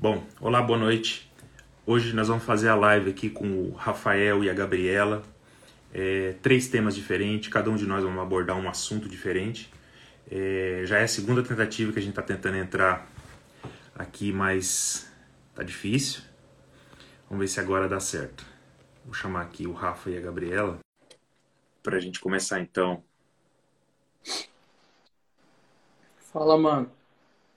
Bom, olá, boa noite. Hoje nós vamos fazer a live aqui com o Rafael e a Gabriela. É, três temas diferentes, cada um de nós vamos abordar um assunto diferente. É, já é a segunda tentativa que a gente está tentando entrar aqui, mas tá difícil. Vamos ver se agora dá certo. Vou chamar aqui o Rafa e a Gabriela para a gente começar então. Fala, mano.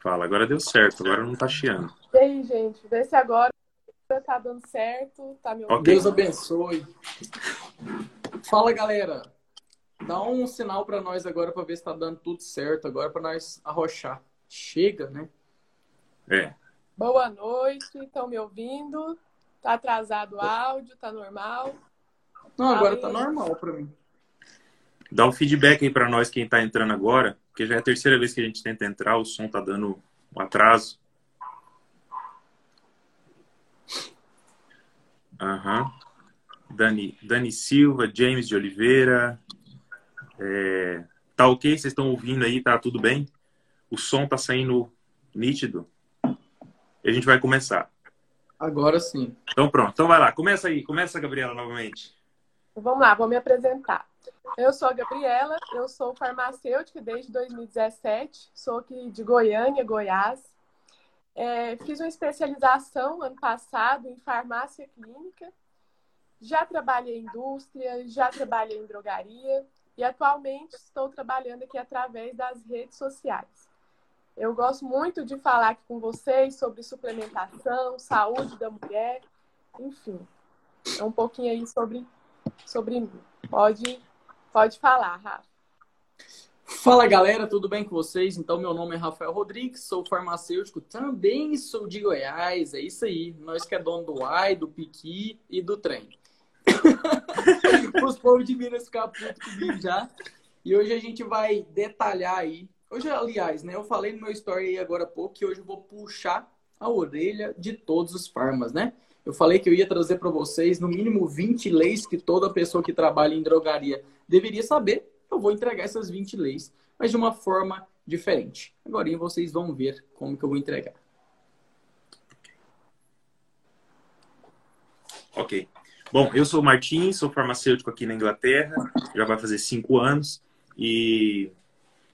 Fala, agora deu certo, agora não tá chiando. E aí, gente, vê se agora tá dando certo, tá me ouvindo. Deus abençoe. Fala, galera. Dá um sinal pra nós agora pra ver se tá dando tudo certo agora pra nós arrochar. Chega, né? É, Boa noite, estão me ouvindo? Tá atrasado o áudio, tá normal? Não, agora Aí. tá normal pra mim. dá um feedback aí para nós quem tá entrando agora, porque já é a terceira vez que a gente tenta entrar, o som tá dando um atraso. Aham. Dani, Dani Silva, James de Oliveira. É, tá ok? Vocês estão ouvindo aí? Tá tudo bem? O som tá saindo nítido? E a gente vai começar. Agora sim. Então pronto, então vai lá. Começa aí, começa, Gabriela, novamente. Vamos lá, vou me apresentar. Eu sou a Gabriela, eu sou farmacêutica desde 2017, sou aqui de Goiânia, Goiás. É, fiz uma especialização ano passado em farmácia clínica. Já trabalhei em indústria, já trabalhei em drogaria e atualmente estou trabalhando aqui através das redes sociais. Eu gosto muito de falar aqui com vocês sobre suplementação, saúde da mulher, enfim. É um pouquinho aí sobre, sobre mim. Pode, pode falar, Rafa. Fala, galera, tudo bem com vocês? Então, meu nome é Rafael Rodrigues, sou farmacêutico, também sou de Goiás, é isso aí. Nós que é dono do AI, do Piqui e do trem. Os povos de Minas ficam putos comigo já. E hoje a gente vai detalhar aí. Hoje, aliás, né? Eu falei no meu story aí agora há pouco que hoje eu vou puxar a orelha de todos os farmas, né? Eu falei que eu ia trazer para vocês no mínimo 20 leis que toda pessoa que trabalha em drogaria deveria saber. Eu vou entregar essas 20 leis, mas de uma forma diferente. Agora vocês vão ver como que eu vou entregar. Ok. Bom, eu sou o Martim, sou farmacêutico aqui na Inglaterra, já vai fazer cinco anos, e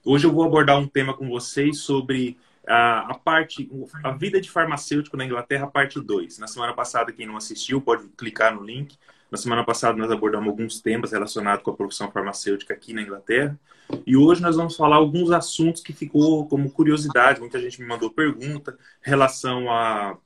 hoje eu vou abordar um tema com vocês sobre a, a parte, a vida de farmacêutico na Inglaterra, parte 2. Na semana passada, quem não assistiu, pode clicar no link. Na semana passada, nós abordamos alguns temas relacionados com a profissão farmacêutica aqui na Inglaterra. E hoje nós vamos falar alguns assuntos que ficou como curiosidade. Muita gente me mandou pergunta relação a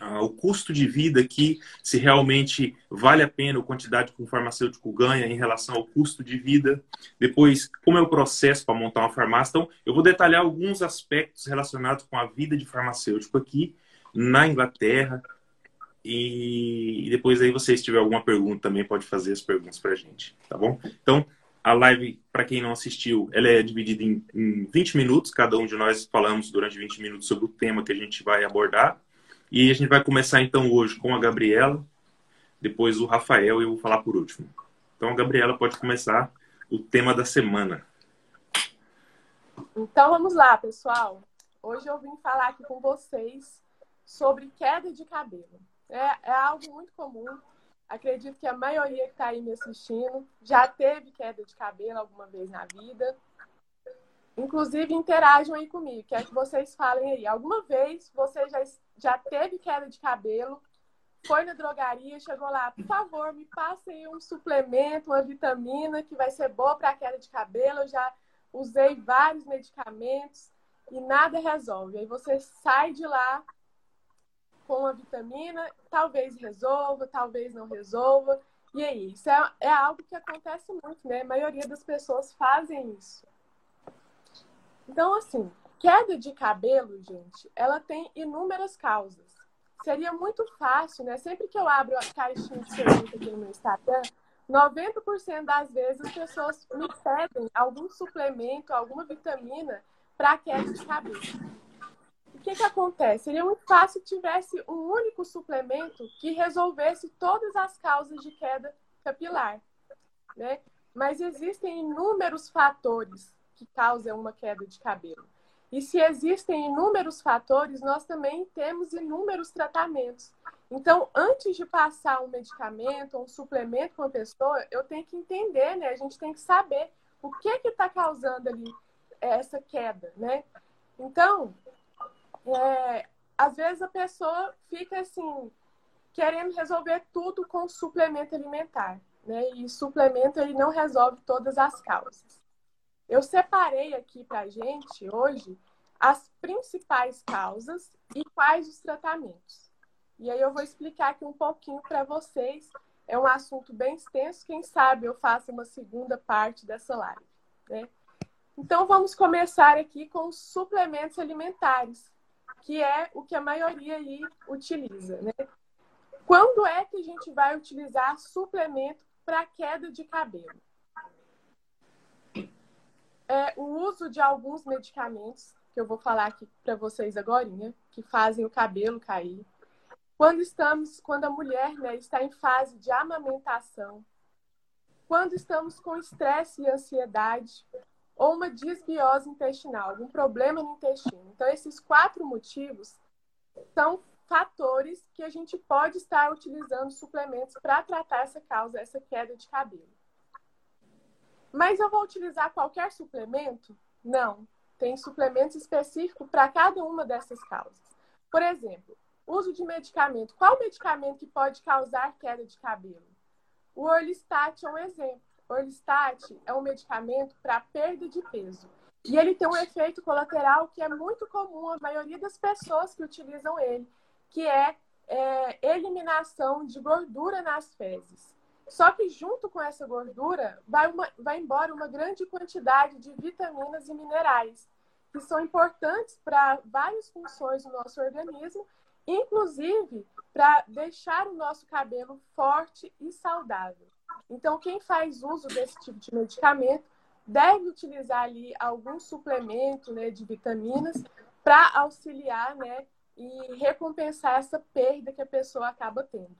ah, o custo de vida aqui, se realmente vale a pena a quantidade que um farmacêutico ganha em relação ao custo de vida. Depois, como é o processo para montar uma farmácia. Então, eu vou detalhar alguns aspectos relacionados com a vida de farmacêutico aqui na Inglaterra. E e depois aí, vocês tiver alguma pergunta também, pode fazer as perguntas para a gente, tá bom? Então, a live, para quem não assistiu, ela é dividida em, em 20 minutos. Cada um de nós falamos durante 20 minutos sobre o tema que a gente vai abordar. E a gente vai começar então hoje com a Gabriela, depois o Rafael e eu vou falar por último. Então a Gabriela pode começar o tema da semana. Então vamos lá, pessoal. Hoje eu vim falar aqui com vocês sobre queda de cabelo. É, é algo muito comum. Acredito que a maioria que está aí me assistindo já teve queda de cabelo alguma vez na vida. Inclusive, interajam aí comigo. Quero que vocês falem aí. Alguma vez você já, já teve queda de cabelo, foi na drogaria, chegou lá, por favor, me passem um suplemento, uma vitamina que vai ser boa para a queda de cabelo. Eu já usei vários medicamentos e nada resolve. Aí você sai de lá com uma vitamina, talvez resolva, talvez não resolva. E aí, isso é, é algo que acontece muito, né? A maioria das pessoas fazem isso. Então, assim, queda de cabelo, gente, ela tem inúmeras causas. Seria muito fácil, né? Sempre que eu abro a caixinha de pergunta aqui no meu Instagram, 90% das vezes as pessoas me pedem algum suplemento, alguma vitamina para queda de cabelo. O que, que acontece? Seria muito fácil se tivesse um único suplemento que resolvesse todas as causas de queda capilar, né? Mas existem inúmeros fatores que causam uma queda de cabelo. E se existem inúmeros fatores, nós também temos inúmeros tratamentos. Então, antes de passar um medicamento, um suplemento para uma pessoa, eu tenho que entender, né? A gente tem que saber o que está causando ali essa queda, né? Então, é, às vezes a pessoa fica assim, querendo resolver tudo com suplemento alimentar, né? E suplemento ele não resolve todas as causas. Eu separei aqui para gente hoje as principais causas e quais os tratamentos. E aí eu vou explicar aqui um pouquinho para vocês. É um assunto bem extenso, quem sabe eu faço uma segunda parte dessa live, né? Então vamos começar aqui com os suplementos alimentares, que é o que a maioria aí utiliza, né? Quando é que a gente vai utilizar suplemento para queda de cabelo? É, o uso de alguns medicamentos, que eu vou falar aqui para vocês agora, que fazem o cabelo cair. Quando estamos, quando a mulher né, está em fase de amamentação, quando estamos com estresse e ansiedade, ou uma disbiose intestinal, algum problema no intestino. Então, esses quatro motivos são fatores que a gente pode estar utilizando suplementos para tratar essa causa, essa queda de cabelo. Mas eu vou utilizar qualquer suplemento? Não. Tem suplementos específicos para cada uma dessas causas. Por exemplo, uso de medicamento. Qual medicamento que pode causar queda de cabelo? O Orlistat é um exemplo. Orlistat é um medicamento para perda de peso. E ele tem um efeito colateral que é muito comum à maioria das pessoas que utilizam ele, que é, é eliminação de gordura nas fezes. Só que junto com essa gordura vai, uma, vai embora uma grande quantidade de vitaminas e minerais, que são importantes para várias funções do nosso organismo, inclusive para deixar o nosso cabelo forte e saudável. Então, quem faz uso desse tipo de medicamento deve utilizar ali algum suplemento né, de vitaminas para auxiliar né, e recompensar essa perda que a pessoa acaba tendo.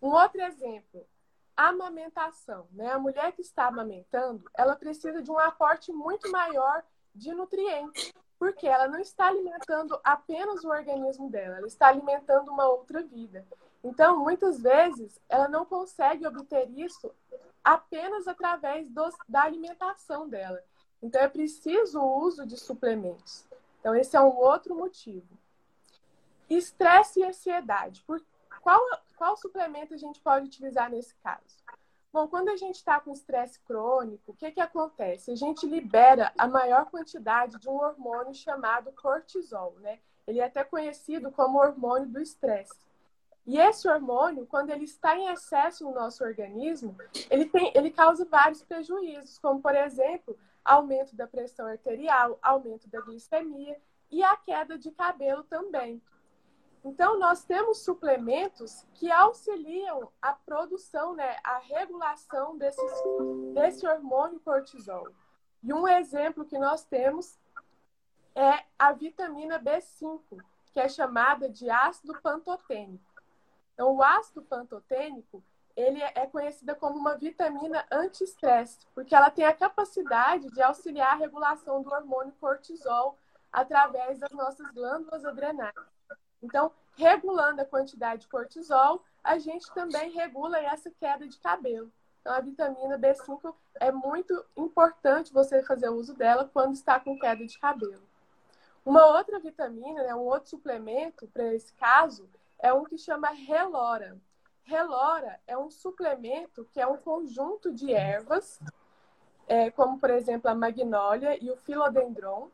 Um outro exemplo, amamentação. Né? A mulher que está amamentando, ela precisa de um aporte muito maior de nutrientes, porque ela não está alimentando apenas o organismo dela, ela está alimentando uma outra vida. Então, muitas vezes, ela não consegue obter isso apenas através da alimentação dela. Então, é preciso o uso de suplementos. Então, esse é um outro motivo. Estresse e ansiedade. Por qual, qual suplemento a gente pode utilizar nesse caso? Bom, quando a gente está com estresse crônico, o que, que acontece? A gente libera a maior quantidade de um hormônio chamado cortisol, né? Ele é até conhecido como hormônio do estresse. E esse hormônio, quando ele está em excesso no nosso organismo, ele, tem, ele causa vários prejuízos, como, por exemplo, aumento da pressão arterial, aumento da glicemia e a queda de cabelo também. Então, nós temos suplementos que auxiliam a produção, né, a regulação desses, desse hormônio cortisol. E um exemplo que nós temos é a vitamina B5, que é chamada de ácido pantotênico. Então, o ácido pantotênico, ele é conhecida como uma vitamina anti-estresse, porque ela tem a capacidade de auxiliar a regulação do hormônio cortisol através das nossas glândulas adrenais. Então, regulando a quantidade de cortisol, a gente também regula essa queda de cabelo. Então, a vitamina B5 é muito importante você fazer uso dela quando está com queda de cabelo. Uma outra vitamina, né, um outro suplemento para esse caso, é um que chama Relora. Relora é um suplemento que é um conjunto de ervas, é, como por exemplo a magnólia e o filodendron.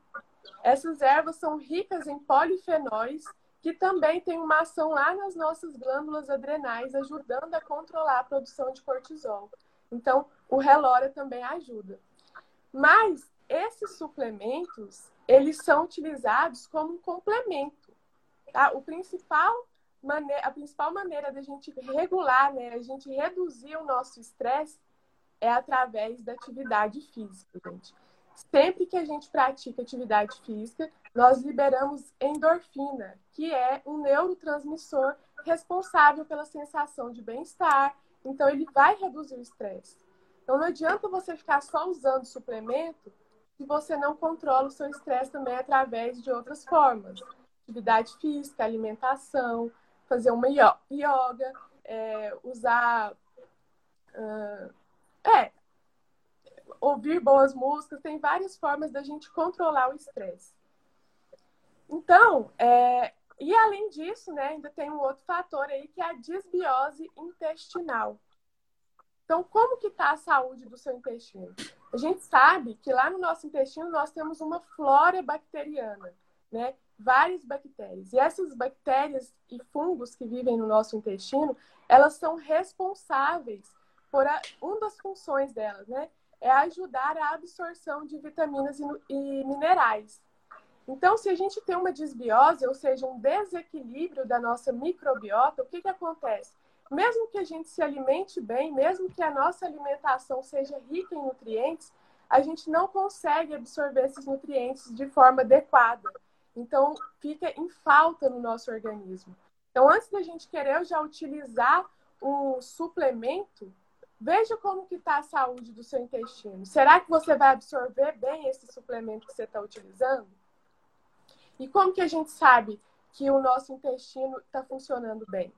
Essas ervas são ricas em polifenóis que também tem uma ação lá nas nossas glândulas adrenais, ajudando a controlar a produção de cortisol. Então, o relório também ajuda. Mas esses suplementos, eles são utilizados como um complemento. Tá? O principal maneira, a principal maneira da gente regular, né, a gente reduzir o nosso estresse é através da atividade física, gente. Sempre que a gente pratica atividade física, nós liberamos endorfina, que é um neurotransmissor responsável pela sensação de bem-estar. Então, ele vai reduzir o estresse. Então, não adianta você ficar só usando suplemento se você não controla o seu estresse também através de outras formas. Atividade física, alimentação, fazer uma yoga, é, usar. Uh, é, ouvir boas músicas, tem várias formas da gente controlar o estresse. Então, é, e além disso, né, ainda tem um outro fator aí que é a desbiose intestinal. Então, como que está a saúde do seu intestino? A gente sabe que lá no nosso intestino nós temos uma flora bacteriana, né? Várias bactérias. E essas bactérias e fungos que vivem no nosso intestino, elas são responsáveis por a, uma das funções delas, né? É ajudar a absorção de vitaminas e, e minerais. Então, se a gente tem uma desbiose, ou seja, um desequilíbrio da nossa microbiota, o que, que acontece? mesmo que a gente se alimente bem, mesmo que a nossa alimentação seja rica em nutrientes, a gente não consegue absorver esses nutrientes de forma adequada. Então, fica em falta no nosso organismo. Então, antes da gente querer já utilizar um suplemento, veja como que está a saúde do seu intestino. Será que você vai absorver bem esse suplemento que você está utilizando? E como que a gente sabe que o nosso intestino está funcionando bem?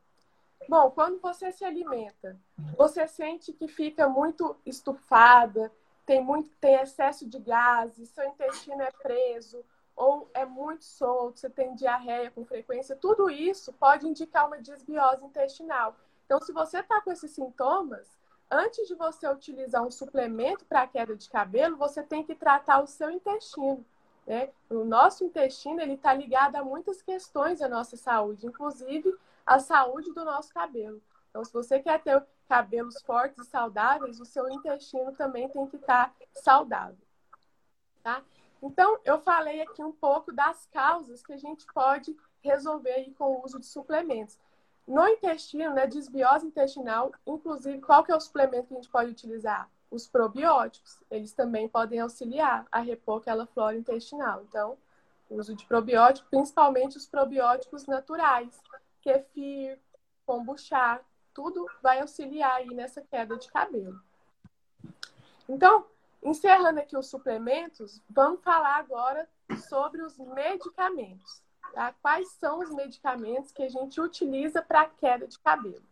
Bom, quando você se alimenta, você sente que fica muito estufada, tem muito tem excesso de gases, seu intestino é preso ou é muito solto, você tem diarreia com frequência, tudo isso pode indicar uma desbiose intestinal. Então, se você está com esses sintomas, antes de você utilizar um suplemento para queda de cabelo, você tem que tratar o seu intestino. Né? O nosso intestino ele está ligado a muitas questões da nossa saúde, inclusive a saúde do nosso cabelo. Então, se você quer ter cabelos fortes e saudáveis, o seu intestino também tem que estar saudável. Tá? Então, eu falei aqui um pouco das causas que a gente pode resolver com o uso de suplementos. No intestino, né, desbiose intestinal, inclusive, qual que é o suplemento que a gente pode utilizar? Os probióticos. Eles também podem auxiliar a repor aquela flora intestinal. Então, uso de probióticos, principalmente os probióticos naturais, kefir, kombucha, tudo vai auxiliar aí nessa queda de cabelo. Então, encerrando aqui os suplementos, vamos falar agora sobre os medicamentos. Tá? Quais são os medicamentos que a gente utiliza para queda de cabelo?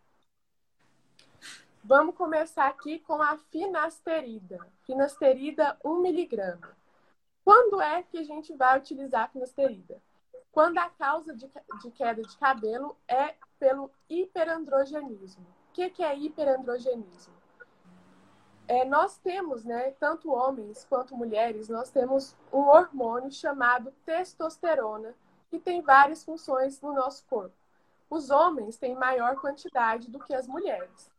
Vamos começar aqui com a finasterida. Finasterida 1 miligrama. Quando é que a gente vai utilizar a finasterida? quando a causa de, de queda de cabelo é pelo hiperandrogenismo. O que, que é hiperandrogenismo? É, nós temos, né, tanto homens quanto mulheres, nós temos um hormônio chamado testosterona, que tem várias funções no nosso corpo. Os homens têm maior quantidade do que as mulheres.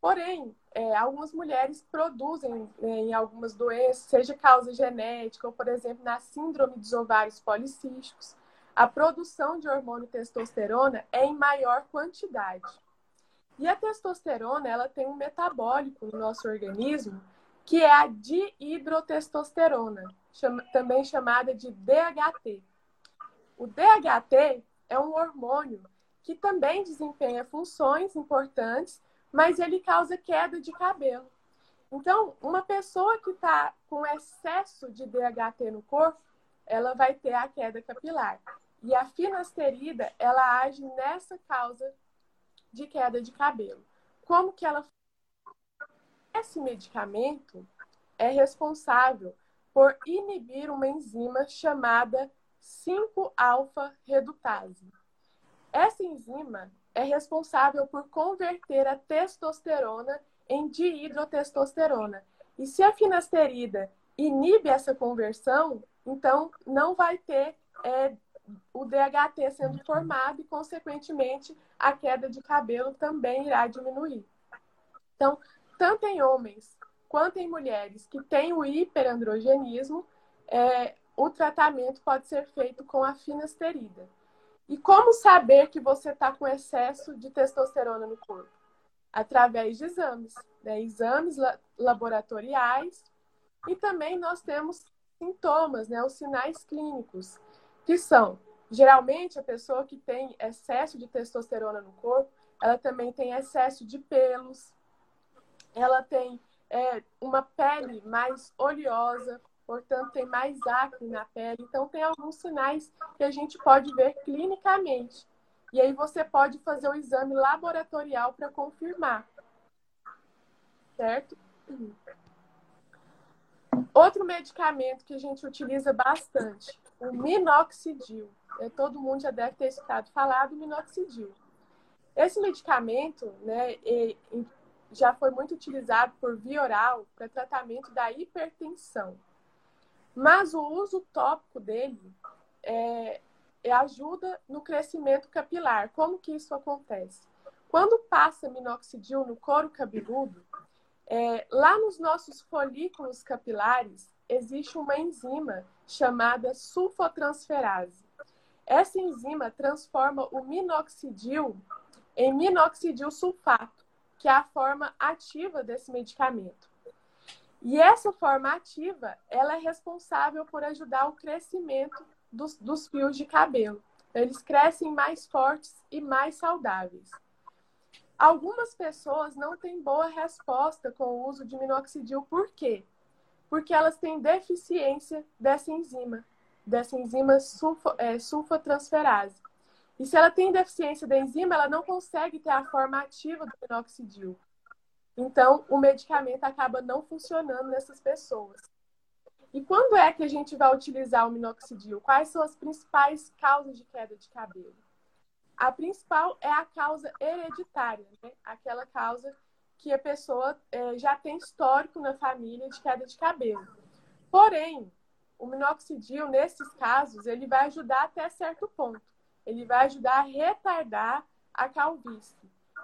Porém, é, algumas mulheres produzem né, em algumas doenças, seja causa genética, ou, por exemplo, na síndrome dos ovários policísticos, a produção de hormônio testosterona é em maior quantidade. E a testosterona, ela tem um metabólico no nosso organismo que é a dihidrotestosterona, também chamada de DHT. O DHT é um hormônio que também desempenha funções importantes, mas ele causa queda de cabelo. Então, uma pessoa que está com excesso de DHT no corpo, ela vai ter a queda capilar. E a finasterida, ela age nessa causa de queda de cabelo. Como que ela esse medicamento é responsável por inibir uma enzima chamada 5-alfa-redutase. Essa enzima é responsável por converter a testosterona em dihidrotestosterona. E se a finasterida inibe essa conversão, então não vai ter é, o DHT sendo formado e, consequentemente, a queda de cabelo também irá diminuir. Então, tanto em homens quanto em mulheres que têm o hiperandrogenismo, é, o tratamento pode ser feito com a finasterida. E como saber que você está com excesso de testosterona no corpo? Através de exames, né? exames laboratoriais e também nós temos sintomas, né? os sinais clínicos que são geralmente a pessoa que tem excesso de testosterona no corpo, ela também tem excesso de pelos, ela tem é, uma pele mais oleosa, portanto tem mais acne na pele. Então tem alguns sinais que a gente pode ver clinicamente. E aí você pode fazer o exame laboratorial para confirmar. Certo? Outro medicamento que a gente utiliza bastante, o minoxidil. É, todo mundo já deve ter escutado falar do minoxidil. Esse medicamento né, já foi muito utilizado por via oral para tratamento da hipertensão. Mas o uso tópico dele é, é ajuda no crescimento capilar. Como que isso acontece? Quando passa minoxidil no couro cabeludo, é, lá nos nossos folículos capilares existe uma enzima chamada sulfotransferase. Essa enzima transforma o minoxidil em minoxidil sulfato, que é a forma ativa desse medicamento. E essa forma ativa, ela é responsável por ajudar o crescimento dos, dos fios de cabelo. Eles crescem mais fortes e mais saudáveis. Algumas pessoas não têm boa resposta com o uso de minoxidil. Por quê? Porque elas têm deficiência dessa enzima, dessa enzima é, sulfotransferase. E se ela tem deficiência da enzima, ela não consegue ter a forma ativa do minoxidil. Então, o medicamento acaba não funcionando nessas pessoas. E quando é que a gente vai utilizar o minoxidil? Quais são as principais causas de queda de cabelo? A principal é a causa hereditária, né? aquela causa que a pessoa é, já tem histórico na família de queda de cabelo. Porém, o minoxidil, nesses casos, ele vai ajudar até certo ponto. Ele vai ajudar a retardar a calvície.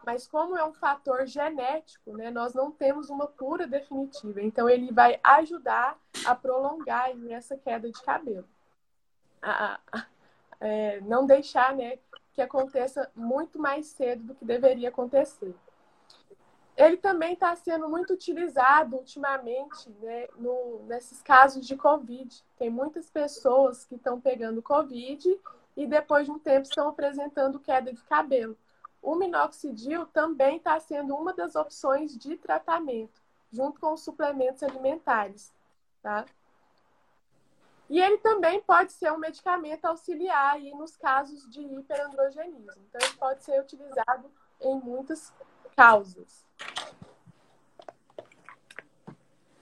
Mas como é um fator genético, né, nós não temos uma cura definitiva. Então, ele vai ajudar a prolongar essa queda de cabelo. A, a, é, não deixar né, que aconteça muito mais cedo do que deveria acontecer. Ele também está sendo muito utilizado ultimamente né, no, nesses casos de Covid. Tem muitas pessoas que estão pegando Covid e depois de um tempo estão apresentando queda de cabelo o minoxidil também está sendo uma das opções de tratamento, junto com os suplementos alimentares, tá? E ele também pode ser um medicamento auxiliar aí nos casos de hiperandrogenismo. Então, ele pode ser utilizado em muitas causas.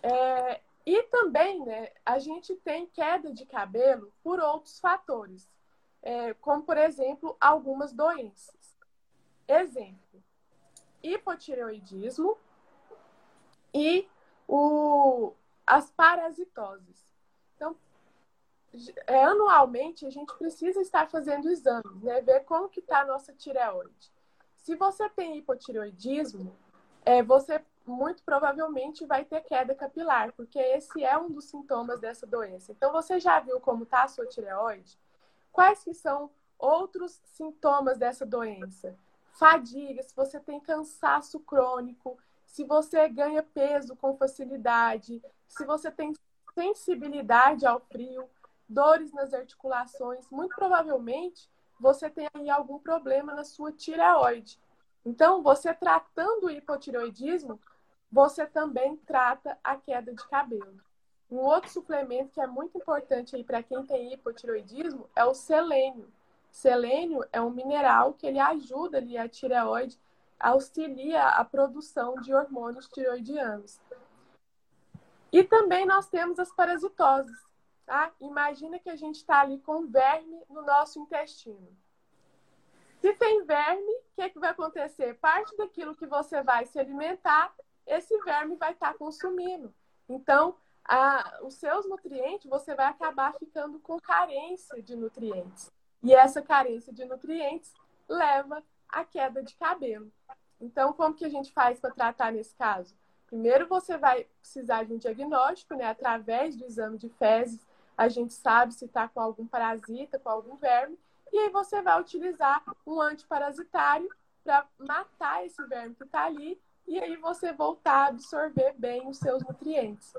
É, e também, né, a gente tem queda de cabelo por outros fatores, é, como, por exemplo, algumas doenças. Exemplo: hipotireoidismo e o, as parasitoses. Então, é, anualmente a gente precisa estar fazendo exames, né? Ver como que está a nossa tireoide. Se você tem hipotireoidismo, é, você muito provavelmente vai ter queda capilar, porque esse é um dos sintomas dessa doença. Então, você já viu como está a sua tireoide? Quais que são outros sintomas dessa doença? fadiga, se você tem cansaço crônico, se você ganha peso com facilidade, se você tem sensibilidade ao frio, dores nas articulações, muito provavelmente você tem aí algum problema na sua tireoide. Então, você tratando o hipotireoidismo, você também trata a queda de cabelo. Um outro suplemento que é muito importante aí para quem tem hipotireoidismo é o selênio. Selênio é um mineral que ele ajuda ali a tireoide, auxilia a produção de hormônios tiroidianos. E também nós temos as parasitoses. Tá? Imagina que a gente está ali com verme no nosso intestino. Se tem verme, o que, que vai acontecer? Parte daquilo que você vai se alimentar, esse verme vai estar tá consumindo. Então, a, os seus nutrientes, você vai acabar ficando com carência de nutrientes. E essa carência de nutrientes leva à queda de cabelo. Então, como que a gente faz para tratar nesse caso? Primeiro, você vai precisar de um diagnóstico, né? Através do exame de fezes, a gente sabe se está com algum parasita, com algum verme, e aí você vai utilizar um antiparasitário para matar esse verme que está ali, e aí você voltar a absorver bem os seus nutrientes.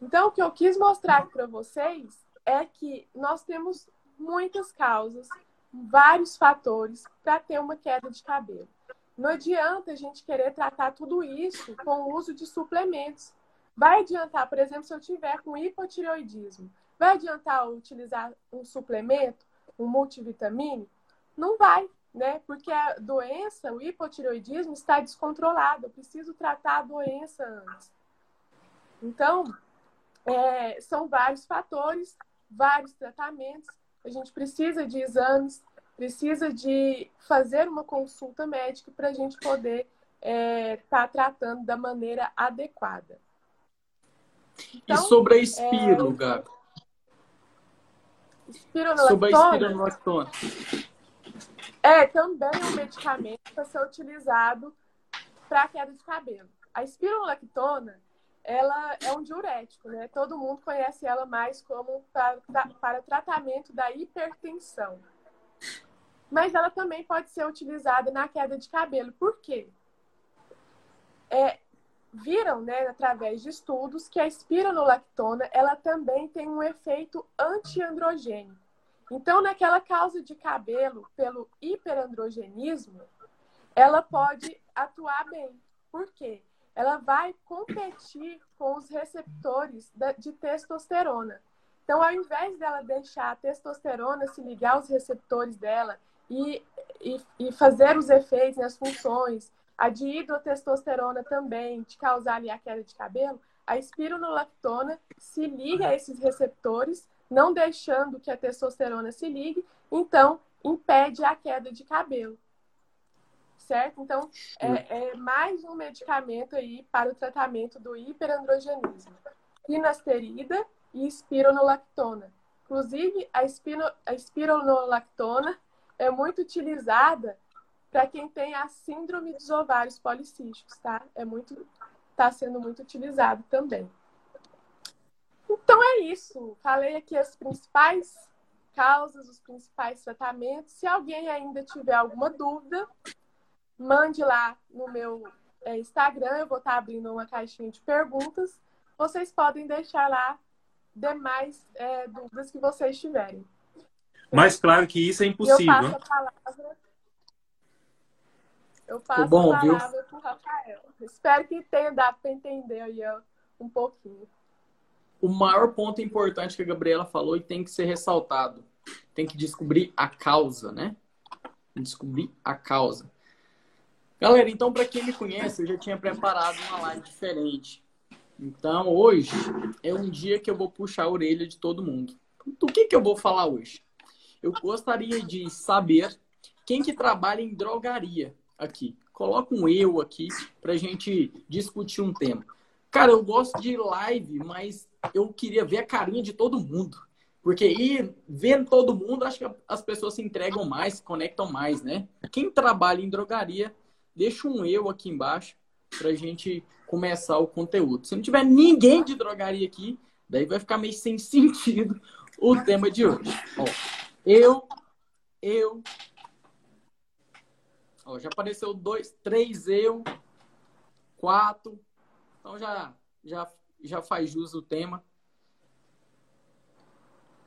Então, o que eu quis mostrar para vocês é que nós temos muitas causas, vários fatores para ter uma queda de cabelo. Não adianta a gente querer tratar tudo isso com o uso de suplementos. Vai adiantar, por exemplo, se eu tiver com hipotireoidismo, vai adiantar utilizar um suplemento, um multivitamínico? Não vai, né? Porque a doença, o hipotireoidismo, está descontrolado. Eu preciso tratar a doença antes. Então, é, são vários fatores, vários tratamentos. A gente precisa de exames, precisa de fazer uma consulta médica para a gente poder estar é, tá tratando da maneira adequada. Então, e sobre a espiro, é, Gabi? Espironolactona? Sobre a espironolactona. É também um medicamento para ser utilizado para queda de cabelo. A espironolactona, ela é um diurético, né? Todo mundo conhece ela mais como para tratamento da hipertensão. Mas ela também pode ser utilizada na queda de cabelo. Por quê? É, viram, né, através de estudos, que a espironolactona ela também tem um efeito antiandrogênico. Então, naquela causa de cabelo pelo hiperandrogenismo, ela pode atuar bem. Por quê? Ela vai competir com os receptores de testosterona. Então, ao invés dela deixar a testosterona se ligar aos receptores dela e, e, e fazer os efeitos, as funções, a dihidrotestosterona também te causar ali a queda de cabelo, a espironolactona se liga a esses receptores não deixando que a testosterona se ligue, então impede a queda de cabelo. Certo? Então, é, é mais um medicamento aí para o tratamento do hiperandrogenismo. Finasterida e espironolactona. Inclusive, a, espino, a espironolactona é muito utilizada para quem tem a síndrome dos ovários policísticos, tá? É muito, está sendo muito utilizado também. Então é isso. Falei aqui as principais causas, os principais tratamentos. Se alguém ainda tiver alguma dúvida, mande lá no meu é, Instagram. Eu vou estar abrindo uma caixinha de perguntas. Vocês podem deixar lá demais é, dúvidas que vocês tiverem. Mas claro que isso é impossível. Eu passo a palavra. Eu passo bom, a palavra para o Rafael. Espero que tenha dado para entender aí um pouquinho o maior ponto importante que a Gabriela falou e tem que ser ressaltado. Tem que descobrir a causa, né? Descobrir a causa. Galera, então, para quem me conhece, eu já tinha preparado uma live diferente. Então, hoje é um dia que eu vou puxar a orelha de todo mundo. Do que, que eu vou falar hoje? Eu gostaria de saber quem que trabalha em drogaria aqui. Coloca um eu aqui para gente discutir um tema. Cara, eu gosto de live, mas eu queria ver a carinha de todo mundo. Porque ir vendo todo mundo, acho que as pessoas se entregam mais, se conectam mais, né? Quem trabalha em drogaria, deixa um eu aqui embaixo pra gente começar o conteúdo. Se não tiver ninguém de drogaria aqui, daí vai ficar meio sem sentido o tema de hoje. Ó, eu, eu. Ó, já apareceu dois, três eu, quatro, então já, já, já faz jus o tema.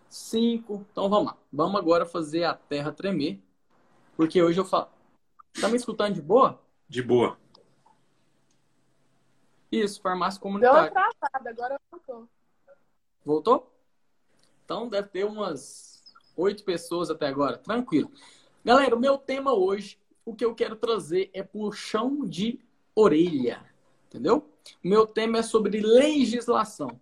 Cinco. Então vamos lá. Vamos agora fazer a terra tremer. Porque hoje eu falo. Tá me escutando de boa? De boa. Isso, farmácia comunitária. Deu travada, agora voltou. Voltou? Então deve ter umas oito pessoas até agora. Tranquilo. Galera, o meu tema hoje, o que eu quero trazer é puxão de orelha. Entendeu? O meu tema é sobre legislação.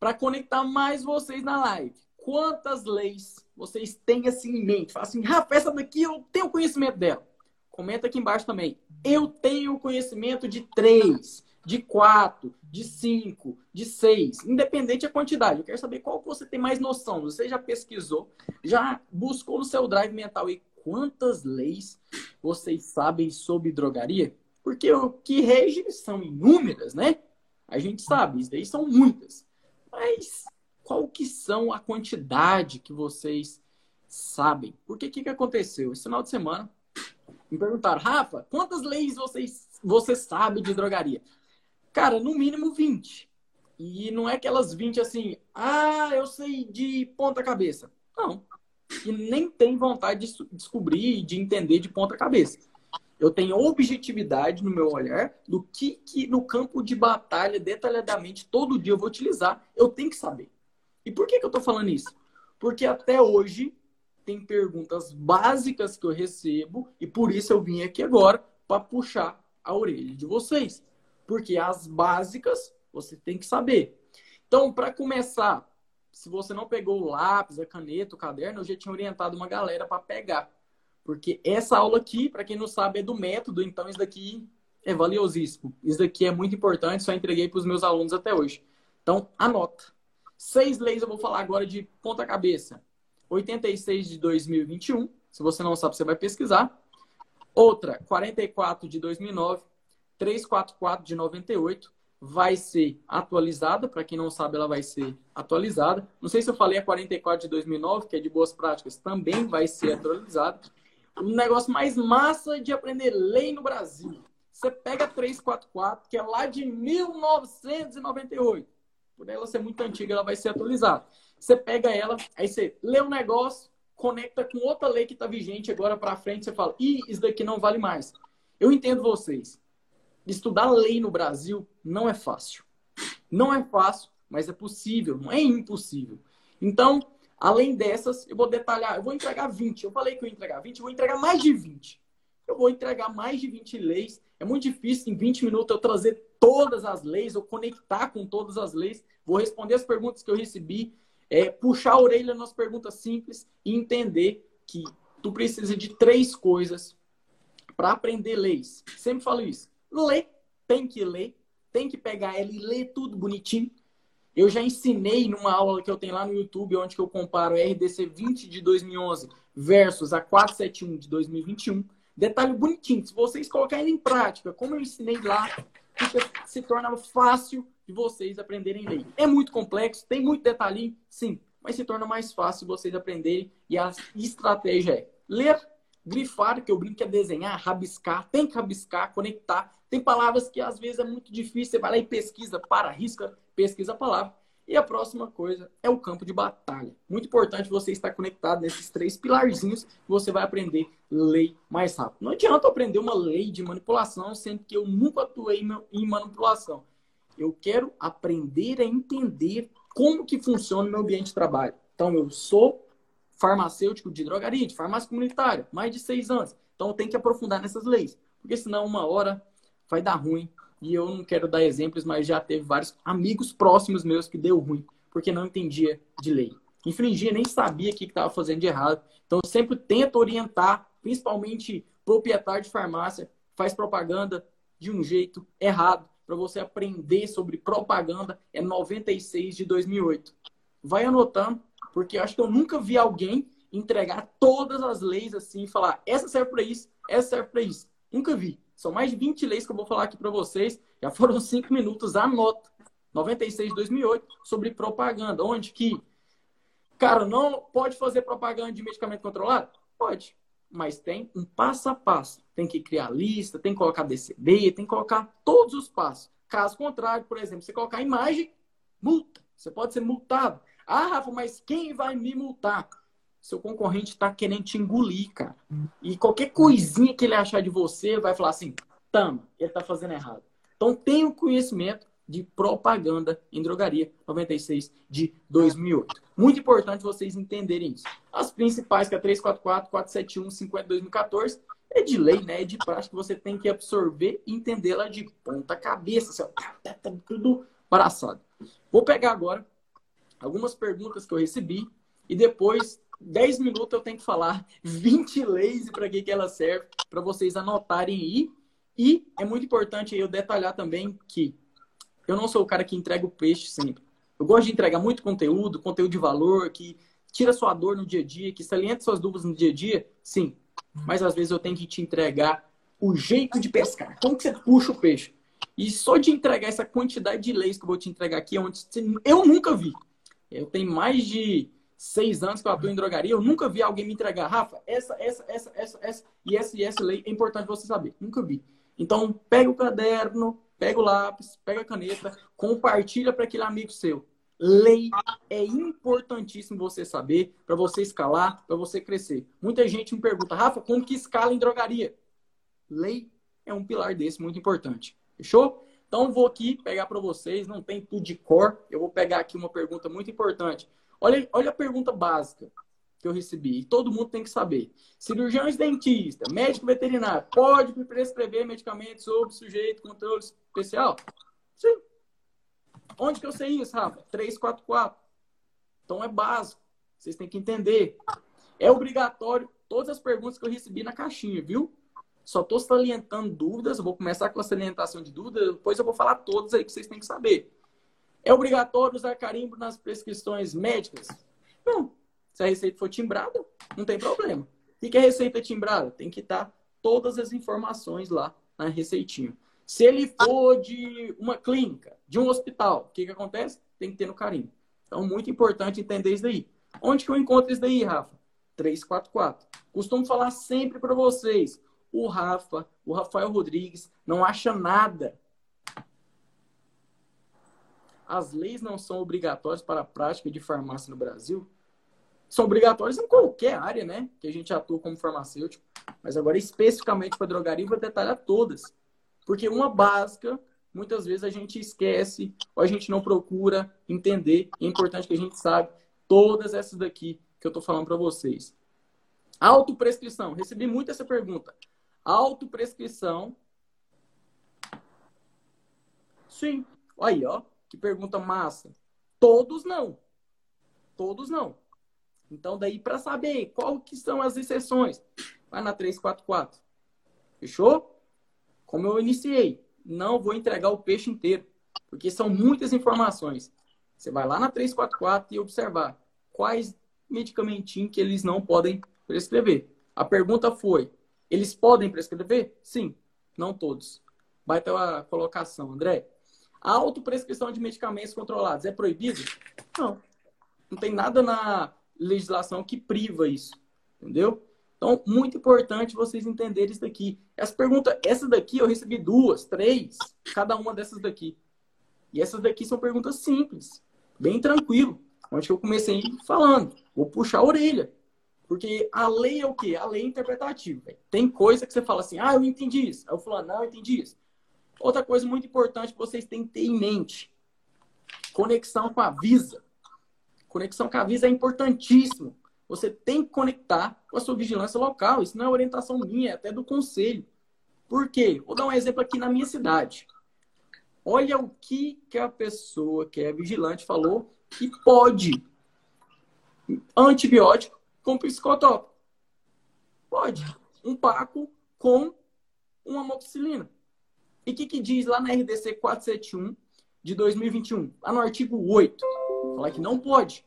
Para conectar mais vocês na live, quantas leis vocês têm assim em mente? Fala assim, Rafa, essa daqui eu tenho conhecimento dela. Comenta aqui embaixo também. Eu tenho conhecimento de três, de quatro, de cinco, de seis, independente da quantidade. Eu quero saber qual que você tem mais noção. Você já pesquisou, já buscou no seu drive mental e quantas leis vocês sabem sobre drogaria? Porque o que rege são inúmeras, né? A gente sabe, isso daí são muitas. Mas qual que são a quantidade que vocês sabem? Porque o que, que aconteceu? Esse final de semana, me perguntaram, Rafa, quantas leis vocês, você sabe de drogaria? Cara, no mínimo 20. E não é aquelas 20 assim, ah, eu sei de ponta cabeça. Não. E nem tem vontade de descobrir, de entender de ponta cabeça. Eu tenho objetividade no meu olhar do que, que no campo de batalha, detalhadamente, todo dia eu vou utilizar. Eu tenho que saber. E por que, que eu estou falando isso? Porque até hoje tem perguntas básicas que eu recebo e por isso eu vim aqui agora para puxar a orelha de vocês. Porque as básicas você tem que saber. Então, para começar, se você não pegou o lápis, a caneta, o caderno, eu já tinha orientado uma galera para pegar. Porque essa aula aqui, para quem não sabe, é do método, então isso daqui é valiosíssimo. Isso daqui é muito importante, só entreguei para os meus alunos até hoje. Então, anota. Seis leis eu vou falar agora de ponta cabeça. 86 de 2021. Se você não sabe, você vai pesquisar. Outra, 44 de 2009. 344 de 98. Vai ser atualizada. Para quem não sabe, ela vai ser atualizada. Não sei se eu falei a 44 de 2009, que é de boas práticas, também vai ser atualizada um negócio mais massa de aprender lei no Brasil. Você pega 344, que é lá de 1998. Por ela ser muito antiga, ela vai ser atualizada. Você pega ela, aí você lê um negócio, conecta com outra lei que está vigente agora para frente, você fala, ih, isso daqui não vale mais. Eu entendo vocês. Estudar lei no Brasil não é fácil. Não é fácil, mas é possível, não é impossível. Então, Além dessas, eu vou detalhar, eu vou entregar 20. Eu falei que eu ia entregar 20, eu vou entregar mais de 20. Eu vou entregar mais de 20 leis. É muito difícil em 20 minutos eu trazer todas as leis, ou conectar com todas as leis. Vou responder as perguntas que eu recebi, é, puxar a orelha nas perguntas simples e entender que tu precisa de três coisas para aprender leis. Sempre falo isso. Ler, tem que ler, tem que pegar ela e ler tudo bonitinho. Eu já ensinei numa aula que eu tenho lá no YouTube, onde eu comparo a RDC 20 de 2011 versus a 471 de 2021. Detalhe bonitinho, se vocês colocarem em prática, como eu ensinei lá, se torna fácil de vocês aprenderem lei. É muito complexo, tem muito detalhinho, sim, mas se torna mais fácil vocês aprenderem e a estratégia é ler, grifar, que eu brinco é desenhar, rabiscar, tem que rabiscar, conectar. Tem palavras que às vezes é muito difícil, você vai lá e pesquisa, para, risca, pesquisa a palavra. E a próxima coisa é o campo de batalha. Muito importante você estar conectado nesses três pilarzinhos que você vai aprender lei mais rápido. Não adianta aprender uma lei de manipulação, sendo que eu nunca atuei em manipulação. Eu quero aprender a entender como que funciona o meu ambiente de trabalho. Então, eu sou farmacêutico de drogaria, de farmácia comunitária, mais de seis anos. Então, eu tenho que aprofundar nessas leis. Porque senão, uma hora vai dar ruim e eu não quero dar exemplos, mas já teve vários amigos próximos meus que deu ruim, porque não entendia de lei. Infringia, nem sabia o que estava fazendo de errado. Então, eu sempre tento orientar, principalmente proprietário de farmácia, faz propaganda de um jeito errado. Para você aprender sobre propaganda, é 96 de 2008. Vai anotando, porque eu acho que eu nunca vi alguém entregar todas as leis assim e falar: essa serve para isso, essa serve para isso. Nunca vi. São mais de 20 leis que eu vou falar aqui para vocês. Já foram 5 minutos. Anota. 96 de 2008 sobre propaganda. Onde que, cara, não pode fazer propaganda de medicamento controlado? Pode. Mas tem um passo a passo. Tem que criar lista, tem que colocar DCB, tem que colocar todos os passos. Caso contrário, por exemplo, você colocar imagem, multa. Você pode ser multado. Ah, Rafa, mas quem vai me multar? Seu concorrente está querendo te engolir, cara. E qualquer coisinha que ele achar de você, vai falar assim: tama, ele está fazendo errado. Então, tenha o conhecimento de propaganda em drogaria 96 de 2008. Muito importante vocês entenderem isso. As principais, que é 344, 471, 50 2014, é de lei, né? É de prática, você tem que absorver e entendê-la de ponta cabeça, assim, tudo braçado. Vou pegar agora algumas perguntas que eu recebi e depois 10 minutos eu tenho que falar 20 leis e para que, que ela serve, para vocês anotarem aí. E é muito importante eu detalhar também que eu não sou o cara que entrega o peixe sempre. Eu gosto de entregar muito conteúdo, conteúdo de valor, que tira sua dor no dia a dia, que salienta suas dúvidas no dia a dia, sim. Mas às vezes eu tenho que te entregar o jeito de pescar. Como que você puxa o peixe? E só de entregar essa quantidade de leis que eu vou te entregar aqui, é onde eu nunca vi. Eu tenho mais de seis anos que eu atuo em drogaria, eu nunca vi alguém me entregar, Rafa, essa, essa, essa, essa, essa e essa e essa lei é importante você saber. Nunca vi. Então, pega o caderno, pega o lápis, pega a caneta, compartilha para aquele amigo seu. Lei é importantíssimo você saber para você escalar, para você crescer. Muita gente me pergunta, Rafa, como que escala em drogaria? lei é um pilar desse muito importante. Fechou? Então vou aqui pegar para vocês, não tem tudo de cor. Eu vou pegar aqui uma pergunta muito importante. Olha, olha a pergunta básica que eu recebi. E todo mundo tem que saber. Cirurgiões dentista, médico veterinário, pode prescrever medicamentos sob sujeito controle especial? Sim. Onde que eu sei isso, Rafa? 344. Então é básico. Vocês têm que entender. É obrigatório todas as perguntas que eu recebi na caixinha, viu? Só estou salientando dúvidas, vou começar com a salientação de dúvidas, depois eu vou falar todos aí que vocês têm que saber. É obrigatório usar carimbo nas prescrições médicas? Não. Se a receita for timbrada, não tem problema. O que é receita timbrada? Tem que estar todas as informações lá na receitinha. Se ele for de uma clínica, de um hospital, o que, que acontece? Tem que ter no carimbo. Então, muito importante entender isso daí. Onde que eu encontro isso daí, Rafa? 344. Costumo falar sempre para vocês o Rafa, o Rafael Rodrigues, não acha nada. As leis não são obrigatórias para a prática de farmácia no Brasil. São obrigatórias em qualquer área, né? Que a gente atua como farmacêutico. Mas agora, especificamente para drogaria, eu vou detalhar todas. Porque uma básica, muitas vezes a gente esquece ou a gente não procura entender. E é importante que a gente saiba todas essas daqui que eu estou falando para vocês. Autoprescrição. Recebi muito essa pergunta. Autoprescrição. Sim. Aí, ó. Que pergunta massa. Todos não. Todos não. Então, daí, para saber qual que são as exceções, vai na 344. Fechou? Como eu iniciei, não vou entregar o peixe inteiro, porque são muitas informações. Você vai lá na 344 e observar quais medicamentinhos que eles não podem prescrever. A pergunta foi: eles podem prescrever? Sim, não todos. Vai ter uma colocação, André. A autoprescrição de medicamentos controlados é proibido? Não. Não tem nada na legislação que priva isso. Entendeu? Então, muito importante vocês entenderem isso daqui. Essa pergunta, essa daqui eu recebi duas, três, cada uma dessas daqui. E essas daqui são perguntas simples, bem tranquilo. Onde eu comecei falando, vou puxar a orelha. Porque a lei é o quê? A lei é interpretativa. Tem coisa que você fala assim, ah, eu entendi isso. Aí eu falo, não, eu entendi isso. Outra coisa muito importante que vocês têm que ter em mente: conexão com a Visa. Conexão com a Visa é importantíssimo. Você tem que conectar com a sua vigilância local. Isso não é orientação minha, é até do conselho. Por quê? Vou dar um exemplo aqui na minha cidade. Olha o que, que a pessoa que é vigilante falou que pode. Antibiótico com psicotrópico. Pode. Um Paco com uma amoxicilina. E o que, que diz lá na RDC 471 de 2021? Lá no artigo 8. Fala que não pode.